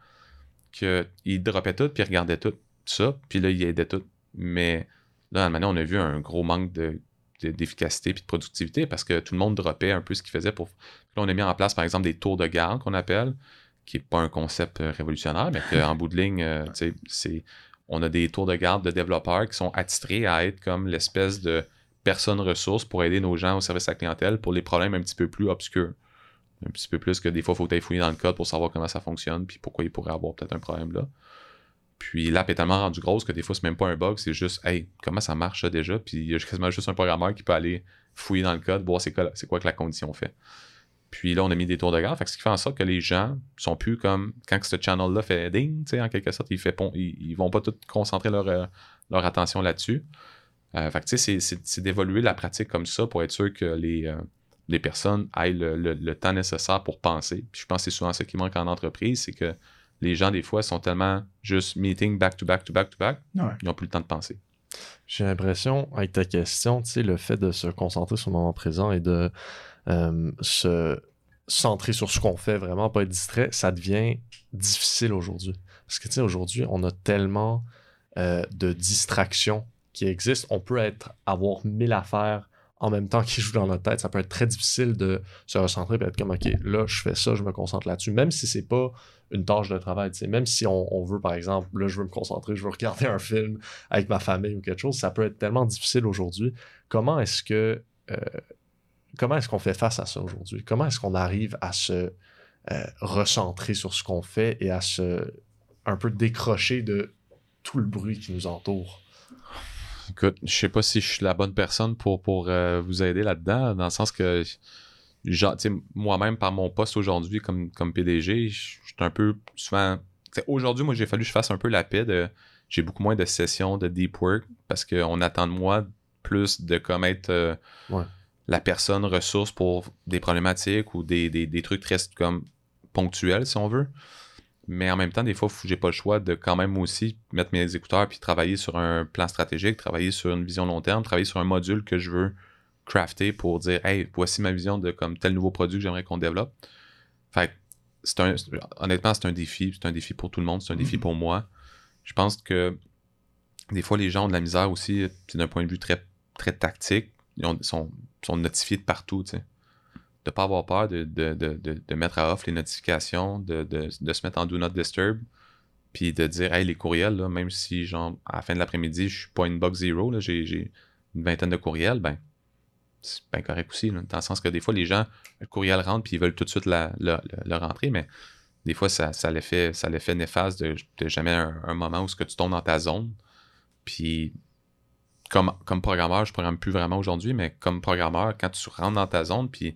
qu'ils droppaient tout, puis regardaient tout ça, puis là, ils aidaient tout. Mais là, à un moment donné, on a vu un gros manque de de- d'efficacité puis de productivité parce que tout le monde droppait un peu ce qu'il faisait pour. Là, on a mis en place, par exemple, des tours de garde qu'on appelle, qui n'est pas un concept euh, révolutionnaire, mais qu'en bout de ligne, euh, tu c'est. On a des tours de garde de développeurs qui sont attitrés à être comme l'espèce de personne ressource pour aider nos gens au service à la clientèle pour les problèmes un petit peu plus obscurs. Un petit peu plus que des fois, il faut aller fouiller dans le code pour savoir comment ça fonctionne puis pourquoi il pourrait avoir peut-être un problème là. Puis l'app est tellement rendue grosse que des fois, c'est même pas un bug, c'est juste, hey, comment ça marche déjà? Puis il y a quasiment juste un programmeur qui peut aller fouiller dans le code, voir c'est quoi, c'est quoi que la condition fait. Puis là, on a mis des tours de garde, fait ce qui fait en sorte que les gens sont plus comme quand ce channel-là fait ding, en quelque sorte, ils, fait ils, vont pas tout concentrer leur, euh, attention là-dessus. Euh, fait que c'est- c'est d'évoluer la pratique comme ça pour être sûr que les, euh, les personnes aient le, le- le temps nécessaire pour penser. Puis je pense que c'est souvent ça qui manque en entreprise, c'est que les gens, des fois, sont tellement juste meeting back to back to back to back, Ouais. ils n'ont plus le temps de penser. J'ai l'impression, avec ta question, tu sais, le fait de se concentrer sur le moment présent et de euh, se centrer sur ce qu'on fait, vraiment pas être distrait, ça devient difficile aujourd'hui. Parce que, tu sais, aujourd'hui, on a tellement euh, de distractions qui existent. On peut être, avoir mille affaires en même temps qui jouent dans notre tête. Ça peut être très difficile de se recentrer et être comme, OK, là, je fais ça, je me concentre là-dessus. Même si c'est pas une tâche de travail. Même si on, veut, par exemple, là, je veux me concentrer, je veux regarder un film avec ma famille ou quelque chose, ça peut être tellement difficile aujourd'hui. Comment est-ce que euh, comment est-ce qu'on fait face à ça aujourd'hui? Comment est-ce qu'on arrive à se euh, recentrer sur ce qu'on fait et à se un peu décrocher de tout le bruit qui nous entoure? Écoute, je sais pas si je suis la bonne personne pour, pour euh, vous aider là-dedans, dans le sens que moi-même, par mon poste aujourd'hui comme, comme PDG, je suis un peu souvent. Aujourd'hui, moi, j'ai fallu que je fasse un peu la paix de. J'ai beaucoup moins de sessions de deep work parce qu'on attend de moi plus de comme être euh, Ouais. la personne ressource pour des problématiques ou des, des, des trucs très comme ponctuels, si on veut. Mais en même temps, des fois, j'ai pas le choix de quand même aussi mettre mes écouteurs puis travailler sur un plan stratégique, travailler sur une vision long terme, travailler sur un module que je veux crafter pour dire Hey, voici ma vision de comme tel nouveau produit que j'aimerais qu'on développe. Fait c'est un, honnêtement, c'est un défi. C'est un défi pour tout le monde, c'est un défi Mhm. pour moi. Je pense que des fois, les gens ont de la misère aussi, puis d'un point de vue très, très tactique, ils ont- sont, sont notifiés de partout. De pas avoir peur de, de, de, de, mettre à off les notifications, de, de, de se mettre en Do Not Disturb, puis de dire, hey, les courriels, là, même si, genre, à la fin de l'après-midi, je suis pas une box zero, j'ai une vingtaine de courriels, ben, c'est bien correct aussi, là, dans le sens que des fois, les gens, le courriel rentre, puis ils veulent tout de suite le rentrer, mais des fois, ça, ça l'effet néfaste de, de jamais un, moment où ce que tu tombes dans ta zone, puis comme, comme programmeur, je programme plus vraiment aujourd'hui, mais comme programmeur, quand tu rentres dans ta zone, puis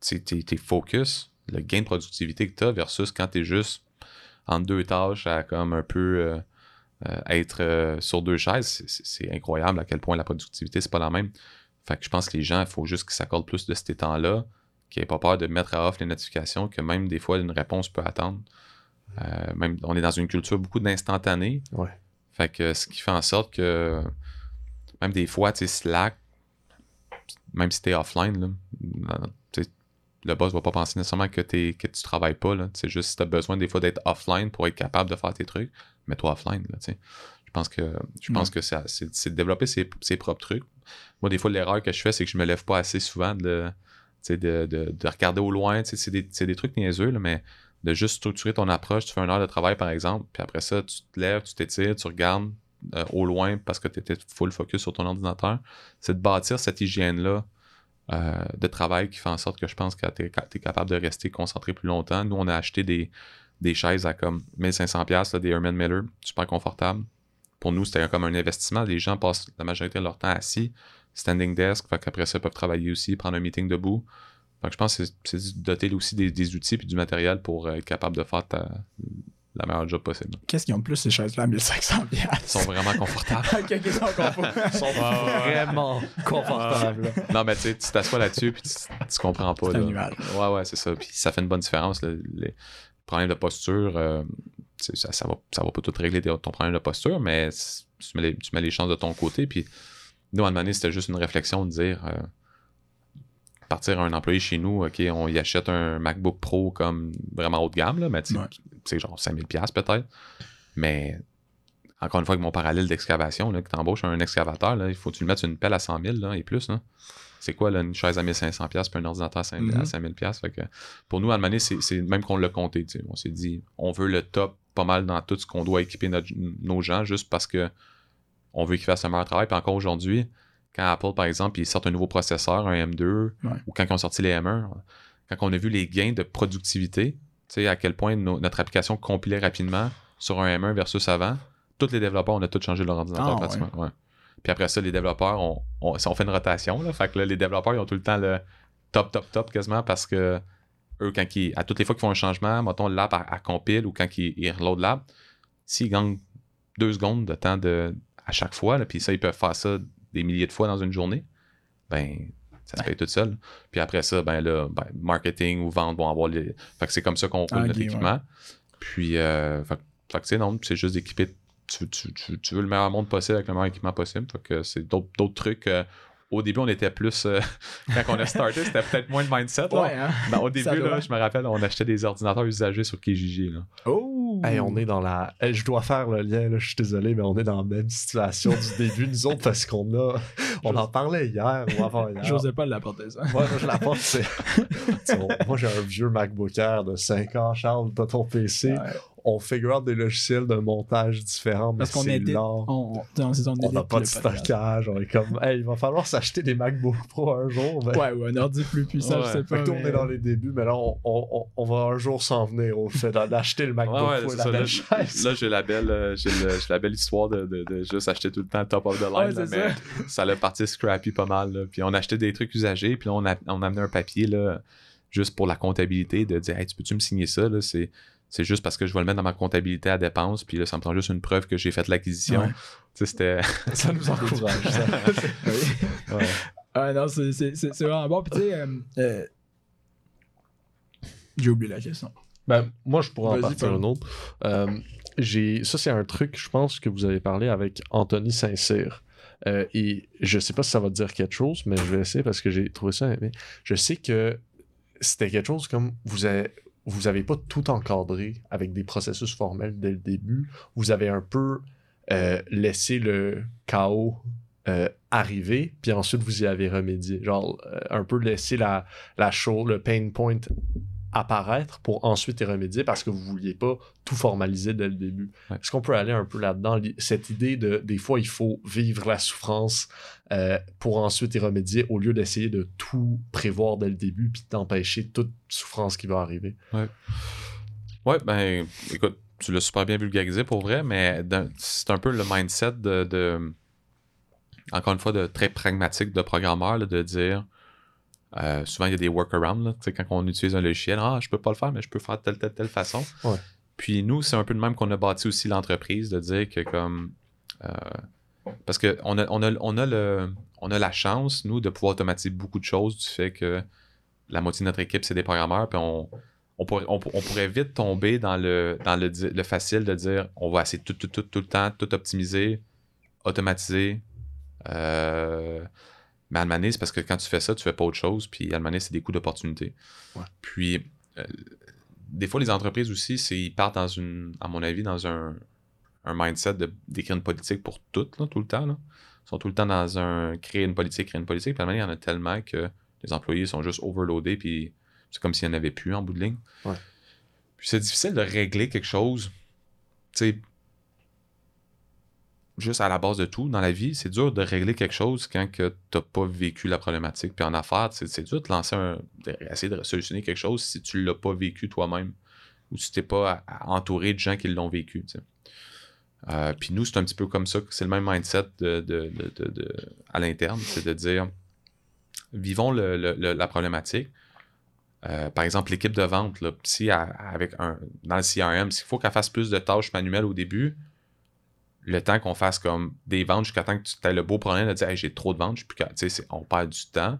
tu es, focus, le gain de productivité que tu as versus quand tu es juste en deux tâches à comme un peu euh, euh, être euh, sur deux chaises, c'est incroyable à quel point la productivité, c'est pas la même. Fait que je pense que les gens, il faut juste qu'ils s'accordent plus de ces temps-là, qu'ils n'aient pas peur de mettre à off les notifications, que même des fois, une réponse peut attendre. Euh, même, on est dans une culture beaucoup d'instantané. Ouais. Fait que ce qui fait en sorte que même des fois, tu sais, Slack, même si offline, là, non, tu sais, le boss va pas penser nécessairement que, t'es- que tu travailles pas. là. C'est juste si tu as besoin des fois d'être offline pour être capable de faire tes trucs, mets-toi offline. Là, je pense que, je pense que c'est de développer ses, ses propres trucs. Moi, des fois, l'erreur que je fais, c'est que je me lève pas assez souvent de, de, de, de regarder au loin. C'est des, des trucs niaiseux, là, mais de juste structurer ton approche. Tu fais une heure de travail, par exemple, puis après ça, tu te lèves, tu t'étires, tu regardes euh, au loin parce que tu étais full focus sur ton ordinateur. C'est de bâtir cette hygiène-là euh, de travail qui fait en sorte que je pense que tu es, capable de rester concentré plus longtemps. Nous, on a acheté des, des chaises à comme 1500$, là, des Herman Miller, super confortables. Pour nous, c'était comme un investissement. Les gens passent la majorité de leur temps assis, standing desk, fait qu'après ça, ils peuvent travailler aussi, prendre un meeting debout. Fait que je pense que c'est- c'est doter aussi des, des outils et du matériel pour euh, être capable de faire ta- la meilleure job possible. Qu'est-ce qu'ils ont de plus ces chaises-là à 1500 Ils sont vraiment confortables. Ok, qu'on comprend? Ils sont vraiment confortables. non, mais tu sais, tu t'assois là-dessus puis tu, tu comprends pas. C'est un là. nuage. Ouais, ouais, c'est ça. Puis ça fait une bonne différence. là. Les problèmes de posture, euh, ça, ça, va, ça va pas tout régler ton problème de posture, mais tu mets les, tu mets les chances de ton côté. Puis nous, à un moment donné, c'était juste une réflexion de dire euh, partir un employé chez nous, OK, on y achète un MacBook Pro comme vraiment haut de gamme, là, mais tu sais, genre 5000$ peut-être. Mais encore une fois, avec mon parallèle d'excavation, que tu embauches un excavateur, là, il faut que tu le mettes une pelle à 100 000 là, et plus. Là. C'est quoi là, une chaise à 1500$ puis un ordinateur à 5 000$? Mhm. à 5000$? Fait que pour nous, à un moment donné, c'est même qu'on l'a compté. On s'est dit, on veut le top pas mal dans tout ce qu'on doit équiper notre- nos gens juste parce que on veut qu'ils fassent un meilleur travail. Puis encore aujourd'hui, quand Apple, par exemple, ils sortent un nouveau processeur, un M2, Ouais. ou quand ils ont sorti les M1, quand on a vu les gains de productivité, tu sais, à quel point notre application compilait rapidement sur un M1 versus avant, tous les développeurs, on a tous changé leur ordinateur Ah, pratiquement. ouais. Puis après ça, les développeurs, on, on, on fait une rotation. Là, fait que là, les développeurs, ils ont tout le temps le top, top, top quasiment parce que eux, quand ils, à toutes les fois qu'ils font un changement, mettons l'app à, à compile ou quand ils, ils reload l'app, s'ils gagnent deux secondes de temps de, à chaque fois, puis ça, ils peuvent faire ça des milliers de fois dans une journée, ben, ça se paye tout seul. Puis après ça, ben là, ben, marketing ou vente vont avoir les. Fait que c'est comme ça qu'on roule Ah, notre équipement. Puis, euh, fait, que sais, non, c'est juste d'équiper. Tu, tu, tu, tu veux le meilleur monde possible avec le meilleur équipement possible. Fait que c'est d'autres d'autres trucs. euh, au début, on était plus. euh, quand on a starté, c'était peut-être moins le mindset. là. Ouais, hein? Ben, au début, là, je me rappelle, on achetait des ordinateurs usagés sur Kijiji. Là. Oh! Hey, on est dans la. Hey, je dois faire le lien, là, je suis désolé, mais on est dans la même situation du début, nous autres, parce qu'on a. On en parlait hier ou avant-hier. J'osais pas l'apporter ça. Moi, je l'apporte, c'est. Moi, j'ai un vieux MacBook Air de 5 ans, Charles, t'as ton PC. Ouais. On figure out des logiciels de montage différents, mais Parce qu'on c'est était. lent. On, n'a pas de stockage, on est comme, hey, il va falloir s'acheter des MacBook Pro un jour. mais- Ouais, ou un ordi plus puissant, Ouais. je sais Fait pas. que on mais- est dans les débuts, mais là, on, on, on- on va un jour s'en venir au fait d'acheter le MacBook Ouais, ouais, Pro et c'est la ça. belle Là, chaise. là, j'ai la belle, euh, la belle histoire de, de- de juste acheter tout le temps top of the line. Ouais, là, c'est mais ça l'a parti scrappy pas mal. là. Puis on achetait des trucs usagés, puis là, on, a, on amenait un papier là, juste pour la comptabilité de dire Hey, tu peux-tu me signer ça là? C'est, c'est juste parce que je vais le mettre dans ma comptabilité à dépenses, puis là, ça me prend juste une preuve que j'ai fait l'acquisition. Ouais. Tu sais, c'était. ça nous encourage, ça. Oui. Ouais. Ah non, c'est vraiment bon. Puis tu sais, euh, euh, j'ai oublié la question. Ben, moi, je pourrais en partir un autre. Euh, j'ai, ça, c'est un truc, je pense, que vous avez parlé avec Anthony Saint-Cyr. Euh, et je sais pas si ça va te dire quelque chose, mais je vais essayer parce que j'ai trouvé ça. mais Je sais que c'était quelque chose comme vous avez, vous avez pas tout encadré avec des processus formels dès le début. Vous avez un peu euh, laissé le chaos euh, arriver, puis ensuite vous y avez remédié. Genre, euh, un peu laisser la, la chose, le pain point apparaître pour ensuite y remédier parce que vous vouliez pas tout formaliser dès le début. Ouais. Est-ce qu'on peut aller un peu là-dedans, cette idée de des fois il faut vivre la souffrance euh, pour ensuite y remédier au lieu d'essayer de tout prévoir dès le début puis d'empêcher toute souffrance qui va arriver? Ouais, ben, écoute, tu l'as super bien vulgarisé pour vrai, mais c'est un peu le mindset de, de- encore une fois, de très pragmatique de programmeur, là, de dire, euh, souvent il y a des workarounds, quand on utilise un logiciel, ah, je peux pas le faire, mais je peux faire de telle, telle, telle façon. Ouais. Puis nous, c'est un peu de même qu'on a bâti aussi l'entreprise, de dire que comme, euh, parce que on a, on, a, on, a le, on a la chance, nous, de pouvoir automatiser beaucoup de choses du fait que la moitié de notre équipe, c'est des programmeurs, puis on, on pourrait, on, on pourrait vite tomber dans le, dans le, le facile de dire on va essayer tout, tout, tout, tout le temps, tout optimiser, automatiser. Euh, mais donné, c'est parce que quand tu fais ça, tu fais pas autre chose, puis donné, c'est des coûts d'opportunité. Ouais. Puis, euh, des fois, les entreprises aussi, c'est, ils partent dans une, à mon avis, dans un, un mindset d'écrire une politique pour tout, là, tout le temps. Là. Ils sont tout le temps dans un créer une politique, créer une politique. Puis donné, il y en a tellement que les employés sont juste overloadés, puis c'est comme s'il n'y en avait plus en bout de ligne. Ouais. Puis c'est difficile de régler quelque chose, tu sais, juste à la base de tout dans la vie. C'est dur de régler quelque chose quand que t'as pas vécu la problématique. Puis en affaires, c'est, dur de lancer un. essayer de solutionner quelque chose si tu l'as pas vécu toi-même ou si t'es pas entouré de gens qui l'ont vécu. Euh, puis nous, c'est un petit peu comme ça, c'est le même mindset à l'interne, c'est de dire, vivons la problématique. Euh, par exemple, l'équipe de vente, si avec un, dans le CRM, s'il faut qu'elle fasse plus de tâches manuelles au début, le temps qu'on fasse comme des ventes jusqu'à temps que tu aies le beau problème de dire Hey, j'ai trop de ventes, je suis plus. Tu sais, on perd du temps.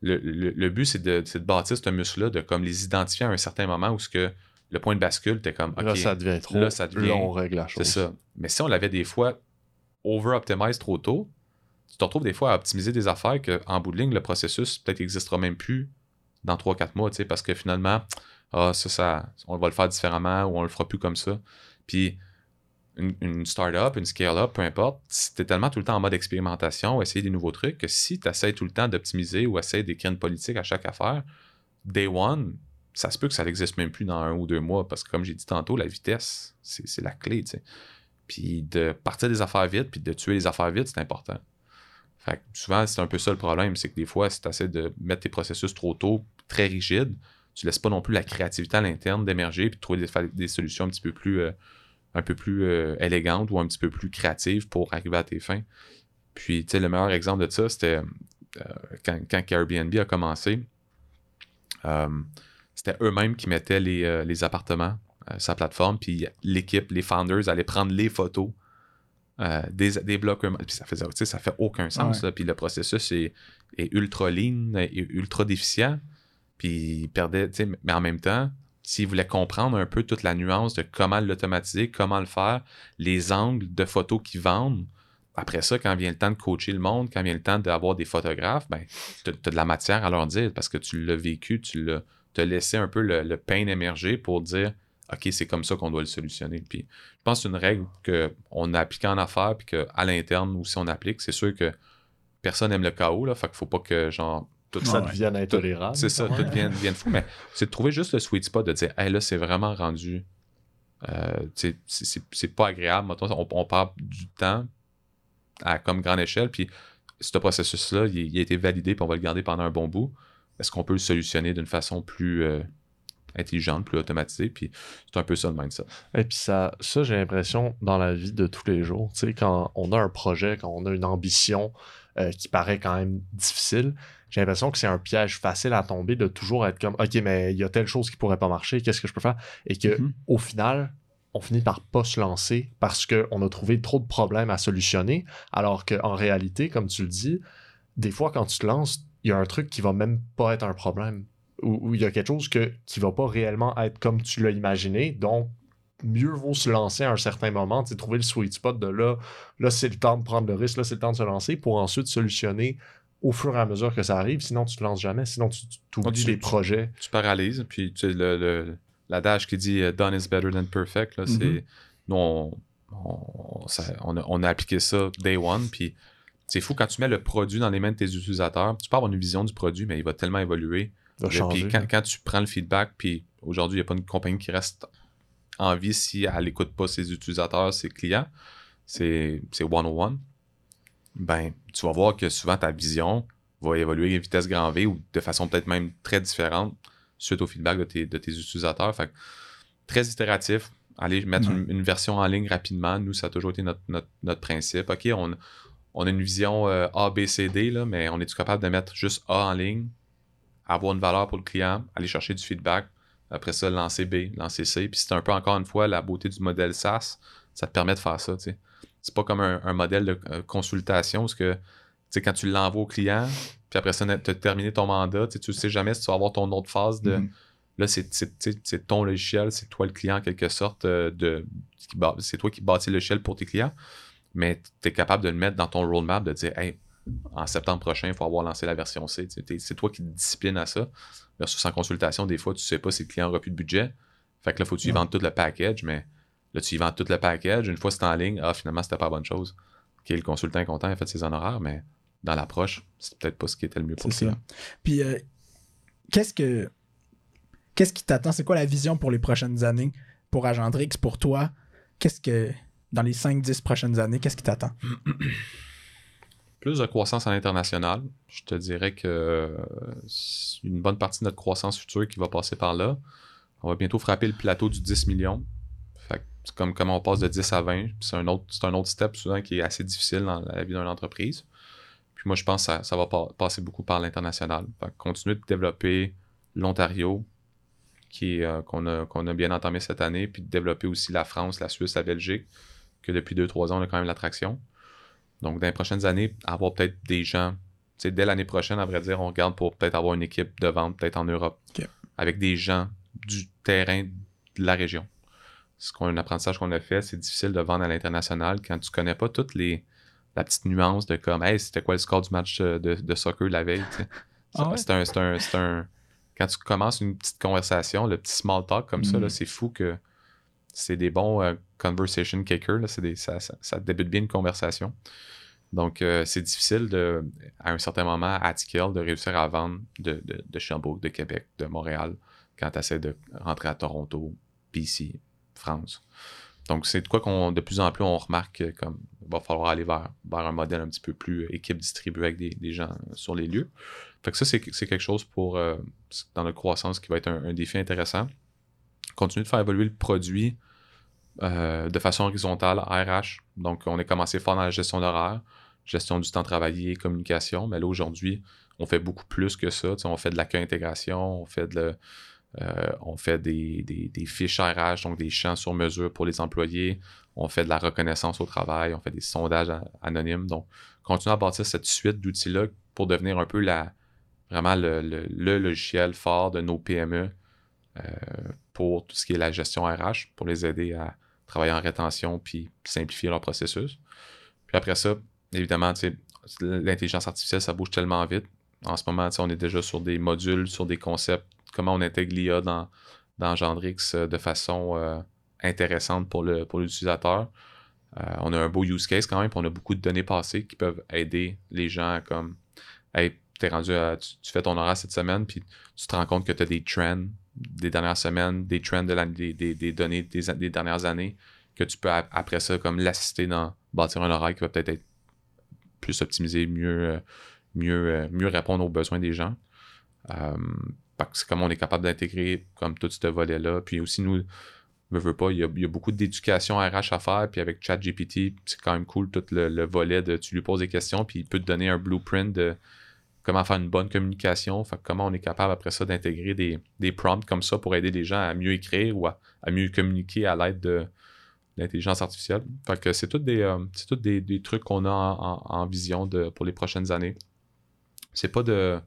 Le, le- le but, c'est de, de bâtir ce muscle-là, de comme les identifier à un certain moment où ce que le point de bascule, t'es comme OK, Là, ça devient trop. Là, ça devient- Là, on règle la chose. c'est ça. Mais si on l'avait des fois over-optimise trop tôt, tu te retrouves des fois à optimiser des affaires qu'en bout de ligne, le processus peut-être n'existera même plus dans 3-4 mois, tu sais, parce que finalement, ah, ça, ça, on va le faire différemment ou on le fera plus comme ça. Puis une, une startup, une scale-up, peu importe, t'es tellement tout le temps en mode expérimentation, essayer des nouveaux trucs, que si tu essaies tout le temps d'optimiser ou essayer d'écrire une politique à chaque affaire, day one, ça se peut que ça n'existe même plus dans un ou deux mois, parce que comme j'ai dit tantôt, la vitesse, c'est la clé, tu sais. Puis de partir des affaires vite, puis de tuer les affaires vite, c'est important. Fait que souvent, c'est un peu ça le problème, c'est que des fois, si tu essaies de mettre tes processus trop tôt, très rigides, tu laisses pas non plus la créativité à l'interne d'émerger puis de trouver des, des solutions un petit peu plus, euh, un peu plus euh, élégantes ou un petit peu plus créatives pour arriver à tes fins. Puis, tu sais, le meilleur exemple de ça, c'était euh, quand, quand Airbnb a commencé, euh, c'était eux-mêmes qui mettaient les, les appartements la plateforme, puis l'équipe, les founders allaient prendre les photos euh, des, des blocs eux-mêmes. Puis ça faisait, tu sais, ça fait aucun sens. Ouais. là. Puis le processus est, est ultra lean, est ultra déficient. Puis ils perdaient, tu sais, mais en même temps, s'ils voulaient comprendre un peu toute la nuance de comment l'automatiser, comment le faire, les angles de photos qu'ils vendent, après ça, quand vient le temps de coacher le monde, quand vient le temps d'avoir des photographes, ben, tu as, de la matière à leur dire parce que tu l'as vécu, tu l'as as laissé un peu le, pain émerger pour dire OK, c'est comme ça qu'on doit le solutionner. Puis je pense que c'est une règle qu'on a appliquée en affaires, puis qu'à l'interne aussi on applique. C'est sûr que personne n'aime le chaos, là, fait qu'il faut pas que genre tout Ça Ouais. devienne intolérable. c'est ça, tout devienne fou, mais c'est de trouver juste le sweet spot de dire, hey, là, c'est vraiment rendu. euh, tu sais, c'est- c'est c'est pas agréable. On, on perd du temps à comme grande échelle, puis ce processus-là, il, il a été validé, puis on va le garder pendant un bon bout. Est-ce qu'on peut le solutionner d'une façon plus euh, intelligente, plus automatisée? Puis c'est un peu ça le mindset. Et puis ça, ça j'ai l'impression, dans la vie de tous les jours, tu sais, quand on a un projet, quand on a une ambition euh, qui paraît quand même difficile, j'ai l'impression que c'est un piège facile à tomber de toujours être comme, OK, mais il y a telle chose qui pourrait pas marcher, qu'est-ce que je peux faire? Et que Mhm. au final, on finit par pas se lancer parce qu'on a trouvé trop de problèmes à solutionner, alors qu'en réalité, comme tu le dis, des fois, quand tu te lances, il y a un truc qui va même pas être un problème. Ou il y a quelque chose que, qui va pas réellement être comme tu l'as imaginé. Donc, mieux vaut se lancer à un certain moment, trouver le sweet spot de là, là, c'est le temps de prendre le risque, là, c'est le temps de se lancer pour ensuite solutionner au fur et à mesure que ça arrive. Sinon, tu te lances jamais. Sinon, tu, tu oublies tu- les tu- projets. tu paralyses. Puis tu sais, le, le- l'adage qui dit euh, done is better than perfect, là, c'est. Mhm. Nous, on, on- ça- on a, on a appliqué ça day one. Puis c'est fou quand tu mets le produit dans les mains de tes utilisateurs. Tu peux avoir une vision du produit, mais il va tellement évoluer. va Puis changer. quand, quand tu prends le feedback, puis aujourd'hui, il n'y a pas une compagnie qui reste en vie si elle n'écoute pas ses utilisateurs, ses clients. C'est c'est 101. Ben, tu vas voir que souvent ta vision va évoluer à vitesse grand V ou de façon peut-être même très différente suite au feedback de tes, de tes utilisateurs. Fait que, très itératif. Aller mettre une, une version en ligne rapidement. Nous, ça a toujours été notre, notre, notre principe. OK, on, on a une vision euh, A, B, C, D, là, mais on est capable de mettre juste A en ligne, avoir une valeur pour le client, aller chercher du feedback, après ça, lancer B, lancer C. Puis c'est un peu encore une fois la beauté du modèle SaaS, ça te permet de faire ça. tu sais. C'est pas comme un, un modèle de euh, consultation, parce que tu sais, quand tu l'envoies au client, puis après ça, tu as terminé ton mandat, tu sais, tu sais jamais si tu vas avoir ton autre phase de. Mhm. Là, c'est- ton logiciel, c'est toi le client en quelque sorte. euh, de, c'est toi qui bâtis le logiciel pour tes clients, mais tu es capable de le mettre dans ton roadmap, de dire, hey, en septembre prochain, il faut avoir lancé la version C. C'est toi qui te discipline à ça. Versus en consultation, des fois, tu sais pas si le client aura plus de budget. Fait que là, faut que tu y Ouais. vendes tout le package, mais là, tu y vends tout le package. Une fois que c'est en ligne, ah, finalement, c'était pas la bonne chose. Ok, le consultant est content, il a fait ses honoraires, mais dans l'approche, c'est peut-être pas ce qui était le mieux pour ça. Puis, euh, qu'est-ce que. Qu'est-ce qui t'attend? C'est quoi la vision pour les prochaines années pour Agendrix, pour toi? Qu'est-ce que. Dans les 5-10 prochaines années, qu'est-ce qui t'attend? Plus de croissance à l'international. Je te dirais que euh, une bonne partie de notre croissance future qui va passer par là. On va bientôt frapper le plateau du 10 millions. C'est comme comment on passe de 10 à 20. C'est un, autre, c'est un autre step souvent qui est assez difficile dans la vie d'une entreprise. Puis moi, je pense que ça, ça va pa- passer beaucoup par l'international. Continuer de développer l'Ontario, qui euh, qu'on, a, qu'on a bien entamé cette année, puis de développer aussi la France, la Suisse, la Belgique, que depuis 2-3 ans, on a quand même l'attraction. Donc, dans les prochaines années, avoir peut-être des gens, tu sais, dès l'année prochaine, à vrai dire, on regarde pour peut-être avoir une équipe de vente, peut-être en Europe, avec des gens du terrain de la région. C'est qu'on- un apprentissage qu'on a fait, c'est difficile de vendre à l'international quand tu connais pas toutes les la petite nuance de comme hey c'était quoi le score du match de, de soccer la veille. Ah ouais? c'est un, c'est un, c'est un- quand tu commences une petite conversation le petit small talk comme ça là, c'est fou que c'est des bons euh, conversation kickers là, c'est des, ça, ça, ça débute bien une conversation donc euh, c'est difficile de à un certain moment à Tickle de réussir à vendre de, de, de de Québec de Montréal quand tu essaies de rentrer à Toronto BC France donc, c'est de quoi qu'on, de plus en plus, on remarque que, comme il va falloir aller vers, vers un modèle un petit peu plus euh, équipe distribuée avec des, gens euh, sur les lieux. Fait que ça, c'est, quelque chose pour, euh, dans notre croissance qui va être un, défi intéressant. Continuer de faire évoluer le produit euh, de façon horizontale, RH. Donc, on est commencé fort dans la gestion d'horaire, gestion du temps travaillé, communication. Mais là, aujourd'hui, on fait beaucoup plus que ça. On fait de l'accueil intégration, on fait de le- euh, on fait des, fiches RH, donc des champs sur mesure pour les employés. On fait de la reconnaissance au travail, on fait des sondages anonymes. Donc, continuer à bâtir cette suite d'outils-là pour devenir un peu la, vraiment le, logiciel fort de nos PME euh, pour tout ce qui est la gestion RH, pour les aider à travailler en rétention puis simplifier leur processus. Puis après ça, évidemment, l'intelligence artificielle, ça bouge tellement vite. En ce moment, on est déjà sur des modules, sur des concepts, comment on intègre l'IA dans, dans Gendrix euh, de façon euh, intéressante pour, le, pour l'utilisateur. Euh, on a un beau use case quand même, puis on a beaucoup de données passées qui peuvent aider les gens à comme Hey, t'es rendu tu, fais ton horaire cette semaine, puis tu te rends compte que tu as des trends des dernières semaines, des trends de l'année- des, des- données des, des dernières années, que tu peux ap- après ça comme l'assister dans bâtir un horaire qui va peut-être être plus optimisé, mieux, mieux, mieux répondre aux besoins des gens. C'est comme on est capable d'intégrer comme tout ce volet-là. Puis aussi, nous, ne pas, il y, a, beaucoup d'éducation RH à faire. Puis avec ChatGPT, c'est quand même cool tout le, le volet de tu lui poses des questions, puis il peut te donner un blueprint de comment faire une bonne communication. Comment on est capable après ça d'intégrer des, prompts comme ça pour aider les gens à mieux écrire ou à, mieux communiquer à l'aide de l'intelligence artificielle. Fait que c'est des, euh, des, des trucs qu'on a en, vision pour les prochaines années. C'est pas de.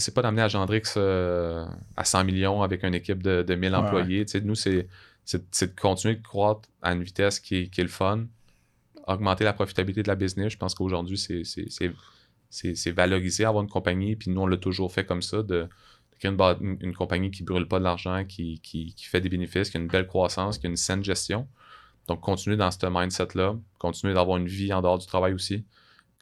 C'est pas d'amener à Gendrix euh, à 100 millions avec une équipe de, de 1000 Ouais, employés. Nous, c'est, c'est, c'est de continuer de croître à une vitesse qui est, qui est le fun, augmenter la profitabilité de la business. Je pense qu'aujourd'hui, c'est, c'est, c'est, c'est, c'est valorisé avoir une compagnie. Puis nous, on l'a toujours fait comme ça, de, de créer une, une, une compagnie qui brûle pas de l'argent, qui, qui, qui fait des bénéfices, qui a une belle croissance, qui a une saine gestion. Donc, continuer dans ce mindset-là, continuer d'avoir une vie en dehors du travail aussi.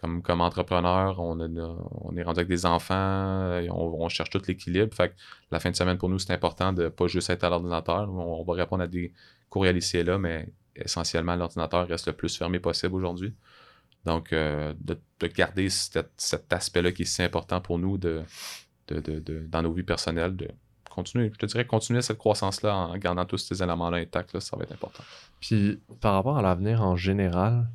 Comme, comme entrepreneur, on, on est rendu avec des enfants, et on, cherche tout l'équilibre. Fait que la fin de semaine, pour nous, c'est important de pas juste être à l'ordinateur. On, va répondre à des courriels ici et là, mais essentiellement, l'ordinateur reste le plus fermé possible aujourd'hui. Donc, euh, de, de garder cet, aspect-là qui est si important pour nous de, de- de- dans nos vies personnelles, de continuer, je te dirais, continuer cette croissance-là en gardant tous ces éléments-là intacts, là, ça va être important. Puis par rapport à l'avenir en général,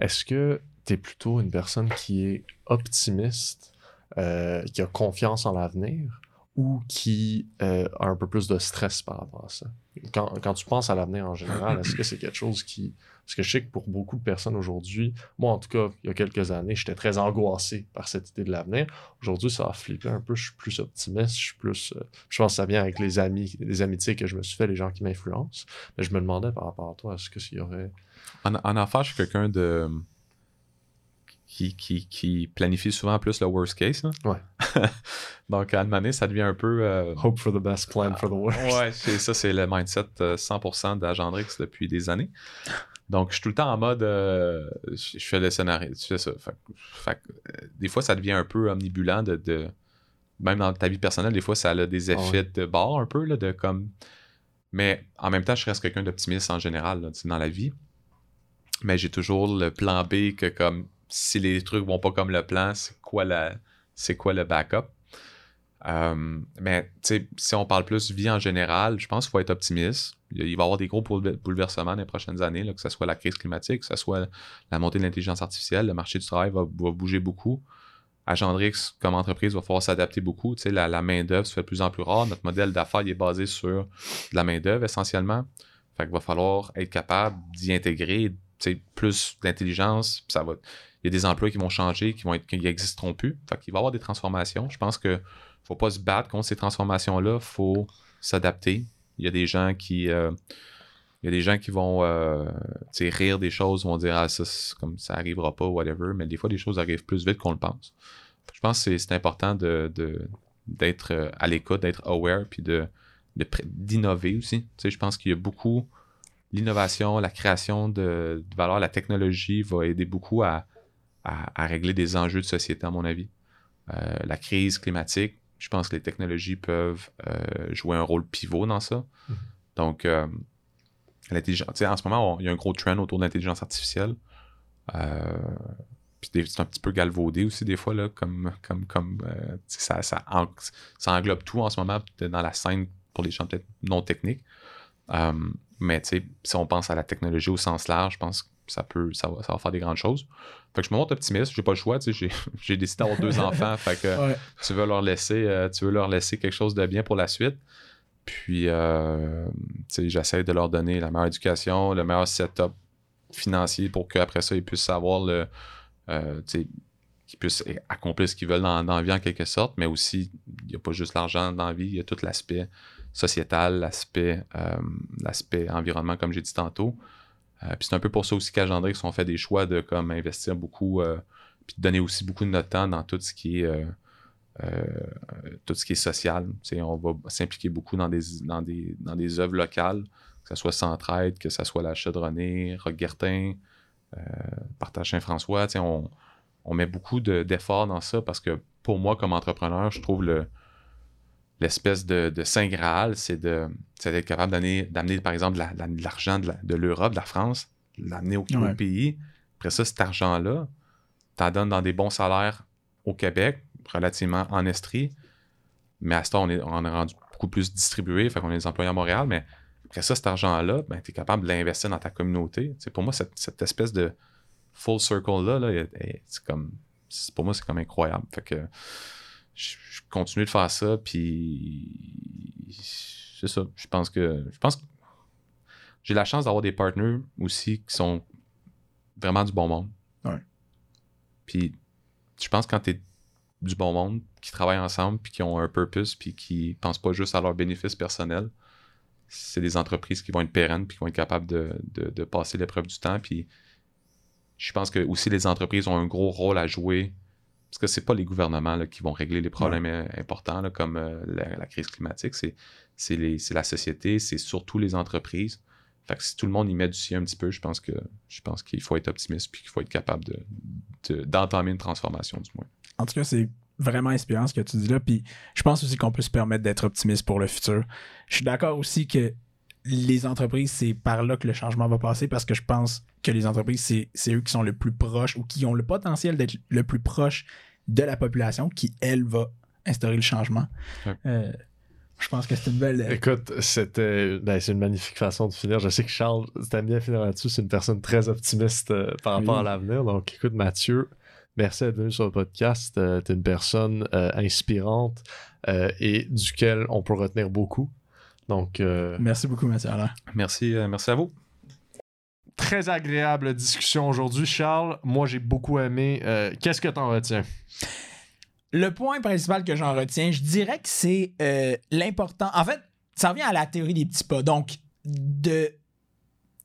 est-ce que plutôt une personne qui est optimiste, euh, qui a confiance en l'avenir, ou qui euh, a un peu plus de stress par rapport à ça? Quand, quand tu penses à l'avenir en général, est-ce que c'est quelque chose qui... Parce que je sais que pour beaucoup de personnes aujourd'hui, moi en tout cas, il y a quelques années, j'étais très angoissé par cette idée de l'avenir. Aujourd'hui, ça a flippé un peu, je suis plus optimiste, je suis plus... euh, je pense que ça vient avec les amis, les amitiés que je me suis fait, les gens qui m'influencent. Mais je me demandais par rapport à toi, est-ce que s'il y aurait... En, en affaires, je suis quelqu'un de. Qui, qui, qui planifie souvent plus le worst case. là. Ouais. Donc, à un moment donné, ça devient un peu. euh, Hope for the best, plan for the worst. Ouais, c'est ça, c'est le mindset euh, 100% d'Agendrix depuis des années. Donc, je suis tout le temps en mode, euh, je fais le scénario, tu fais ça. Fait, fait euh, des fois, ça devient un peu omnibulant de, de- même dans ta vie personnelle, des fois, ça a des Ah effets ouais. de bord un peu, là, de comme. Mais en même temps, je reste quelqu'un d'optimiste en général, là, dans la vie. Mais j'ai toujours le plan B que comme si les trucs vont pas comme le plan, c'est quoi la c'est quoi le backup? Euh, mais si on parle plus vie en général, je pense qu'il faut être optimiste. Il va y avoir des gros boule- bouleversements dans les prochaines années, que ce soit la crise climatique, que ce soit la montée de l'intelligence artificielle. Le marché du travail va, bouger beaucoup. Agendrix, comme entreprise, va falloir s'adapter beaucoup. Tu sais, la, main-d'œuvre se fait de plus en plus rare. Notre modèle d'affaires est basé sur de la main-d'œuvre essentiellement. Fait qu'il va falloir être capable d'y intégrer plus d'intelligence. Ça va, il y a des emplois qui vont changer, qui vont être, qui n'existeront plus. Fait qu'il va y avoir des transformations. Je pense que faut pas se battre contre ces transformations-là. faut s'adapter. Il y a des gens qui. euh, il y a des gens qui vont euh, rire des choses, vont dire Ah, ça, comme ça arrivera pas, whatever. Mais des fois, les choses arrivent plus vite qu'on le pense. Je pense que c'est- important d'être euh, à l'écoute, d'être aware, puis de, d'innover aussi. Je pense qu'il y a beaucoup. L'innovation, la création de, de valeur, la technologie va aider beaucoup à, à- à régler des enjeux de société, à mon avis. Euh, la crise climatique, je pense que les technologies peuvent euh, jouer un rôle pivot dans ça. Donc, euh, l'intelligence, en ce moment, il y a un gros trend autour de l'intelligence artificielle. C'est un petit peu galvaudé aussi des fois, là, comme, comme, comme ça, ça, en- ça englobe tout en ce moment dans la scène pour les gens peut-être non techniques. Mais tu sais, si on pense à la technologie au sens large, je pense que ça peut, ça va, ça va faire des grandes choses. Fait que je me montre optimiste, j'ai pas le choix, tu sais, j'ai, j'ai décidé d'avoir deux enfants, fait que Ouais. tu veux leur laisser, euh, tu veux leur laisser quelque chose de bien pour la suite. Puis, euh, tu sais, j'essaie de leur donner la meilleure éducation, le meilleur setup financier pour qu'après ça, ils puissent avoir le, euh, tu sais, qu'ils puissent accomplir ce qu'ils veulent dans, dans la vie en quelque sorte, mais aussi, il n'y a pas juste l'argent dans la vie, il y a tout l'aspect sociétal, l'aspect, euh, l'aspect environnement, comme j'ai dit tantôt. Euh, puis c'est un peu pour ça aussi qu'Agendrix, on fait des choix de comme investir beaucoup, euh, puis de donner aussi beaucoup de notre temps dans tout ce qui est, tout ce qui est social. On va s'impliquer beaucoup dans des, dans, des, dans des œuvres locales, que ce soit Centraide, que ce soit la Chaudronnée, Roque-Guertin, euh, Partage Saint-François. On, on met beaucoup de- d'efforts dans ça parce que pour moi, comme entrepreneur, je trouve le l'espèce de, de Saint Graal, c'est d'être capable d'amener, par exemple, de la- de l'argent de la- de l'Europe, de la France, l'amener au, Ouais. pays. Après ça, cet argent-là, t'en donnes dans des bons salaires au Québec, relativement en Estrie. Mais à ce temps, on est, on est rendu beaucoup plus distribué, fait qu'on est des employés à Montréal, mais après ça, cet argent-là, ben, tu es capable de l'investir dans ta communauté. C'est pour moi, cette, cette espèce de full circle-là, là, c'est comme, pour moi, c'est comme incroyable. Fait que je, je continue de faire ça, puis c'est ça. Je pense que, je pense que j'ai la chance d'avoir des partenaires aussi qui sont vraiment du bon monde. Ouais. Puis je pense que quand tu es du bon monde, qui travaillent ensemble, puis qui ont un purpose, puis qui pensent pas juste à leurs bénéfices personnels, c'est des entreprises qui vont être pérennes, puis qui vont être capables de, de- de passer l'épreuve du temps. Puis je pense que aussi les entreprises ont un gros rôle à jouer, parce que c'est pas les gouvernements là, qui vont régler les problèmes euh, importants, là, comme euh, la, la crise climatique, c'est, la société, c'est surtout les entreprises. Fait que si tout le monde y met du sien un petit peu, je pense que je pense qu'il faut être optimiste puis qu'il faut être capable de, de- d'entamer une transformation du moins. En tout cas, c'est vraiment inspirant ce que tu dis là. Puis je pense aussi qu'on peut se permettre d'être optimiste pour le futur. Je suis d'accord aussi que les entreprises, c'est par là que le changement va passer parce que je pense que les entreprises, c'est, eux qui sont le plus proches ou qui ont le potentiel d'être le plus proche de la population qui, elle, va instaurer le changement. Ouais. Euh, je pense que c'est une belle. Écoute, c'était ben, c'est une magnifique façon de finir. Je sais que Charles, t'aimes bien finir là-dessus. C'est une personne très optimiste euh, par rapport Oui. à l'avenir. Donc, écoute, Mathieu, merci d'être venu sur le podcast. Euh, T'es une personne euh, inspirante euh, et duquel on peut retenir beaucoup. Donc, euh, Merci beaucoup, Mathieu Allaire. Merci, euh, merci à vous. Très agréable discussion aujourd'hui, Charles. Moi, j'ai beaucoup aimé. Euh, Qu'est-ce que t'en retiens? Le point principal que j'en retiens, je dirais que c'est euh, l'important. En fait, ça revient à la théorie des petits pas. Donc, de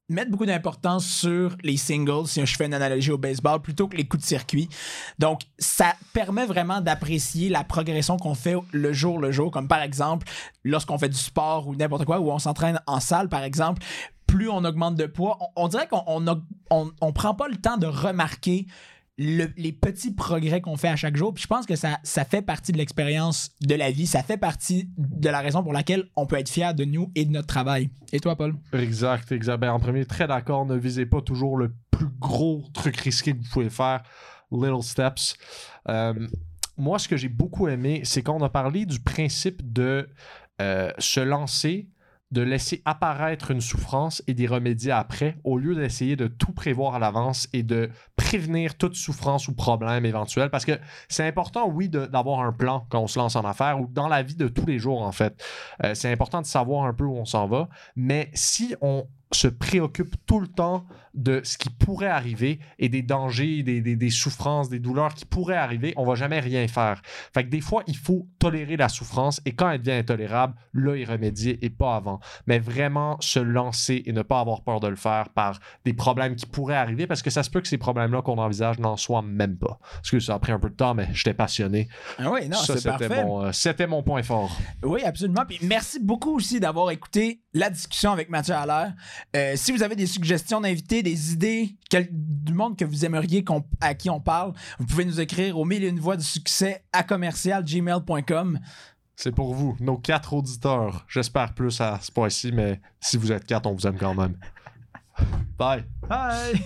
mettre beaucoup d'importance sur les singles, si je fais une analogie au baseball, plutôt que les coups de circuit. Donc, ça permet vraiment d'apprécier la progression qu'on fait le jour le jour, comme par exemple, lorsqu'on fait du sport ou n'importe quoi, ou on s'entraîne en salle, par exemple, plus on augmente de poids, on, dirait qu'on on, on- on prend pas le temps de remarquer le- les petits progrès qu'on fait à chaque jour. Puis je pense que ça, ça fait partie de l'expérience de la vie. Ça fait partie de la raison pour laquelle on peut être fier de nous et de notre travail. Et toi, Paul? Exact, exact. Ben, en premier, très d'accord. Ne visez pas toujours le plus gros truc risqué que vous pouvez faire. Little steps. Euh, moi, ce que j'ai beaucoup aimé, c'est qu'on a parlé du principe de euh, se lancer, de laisser apparaître une souffrance et d'y remédier après, au lieu d'essayer de tout prévoir à l'avance et de prévenir toute souffrance ou problème éventuel. Parce que c'est important, oui, d'avoir un plan quand on se lance en affaires ou dans la vie de tous les jours, en fait. Euh, c'est important de savoir un peu où on s'en va. Mais si on se préoccupe tout le temps de ce qui pourrait arriver et des dangers, des, des- des souffrances, des douleurs qui pourraient arriver, on va jamais rien faire. Fait que des fois, il faut tolérer la souffrance et quand elle devient intolérable, là, y remédier et pas avant. Mais vraiment se lancer et ne pas avoir peur de le faire par des problèmes qui pourraient arriver parce que ça se peut que ces problèmes-là qu'on envisage n'en soient même pas. Parce que ça a pris un peu de temps, mais j'étais passionné. Ah oui, non, ça, c'était parfait. mon, euh, c'était mon point fort. Oui, absolument. Puis merci beaucoup aussi d'avoir écouté la discussion avec Mathieu Allaire. Euh, si vous avez des suggestions d'invités, des idées quel- du monde que vous aimeriez à qui on parle, vous pouvez nous écrire au mille et une voix du succès à commercial gmail.com. C'est pour vous, nos quatre auditeurs. J'espère plus à ce point-ci, mais si vous êtes quatre, on vous aime quand même. Bye. Bye!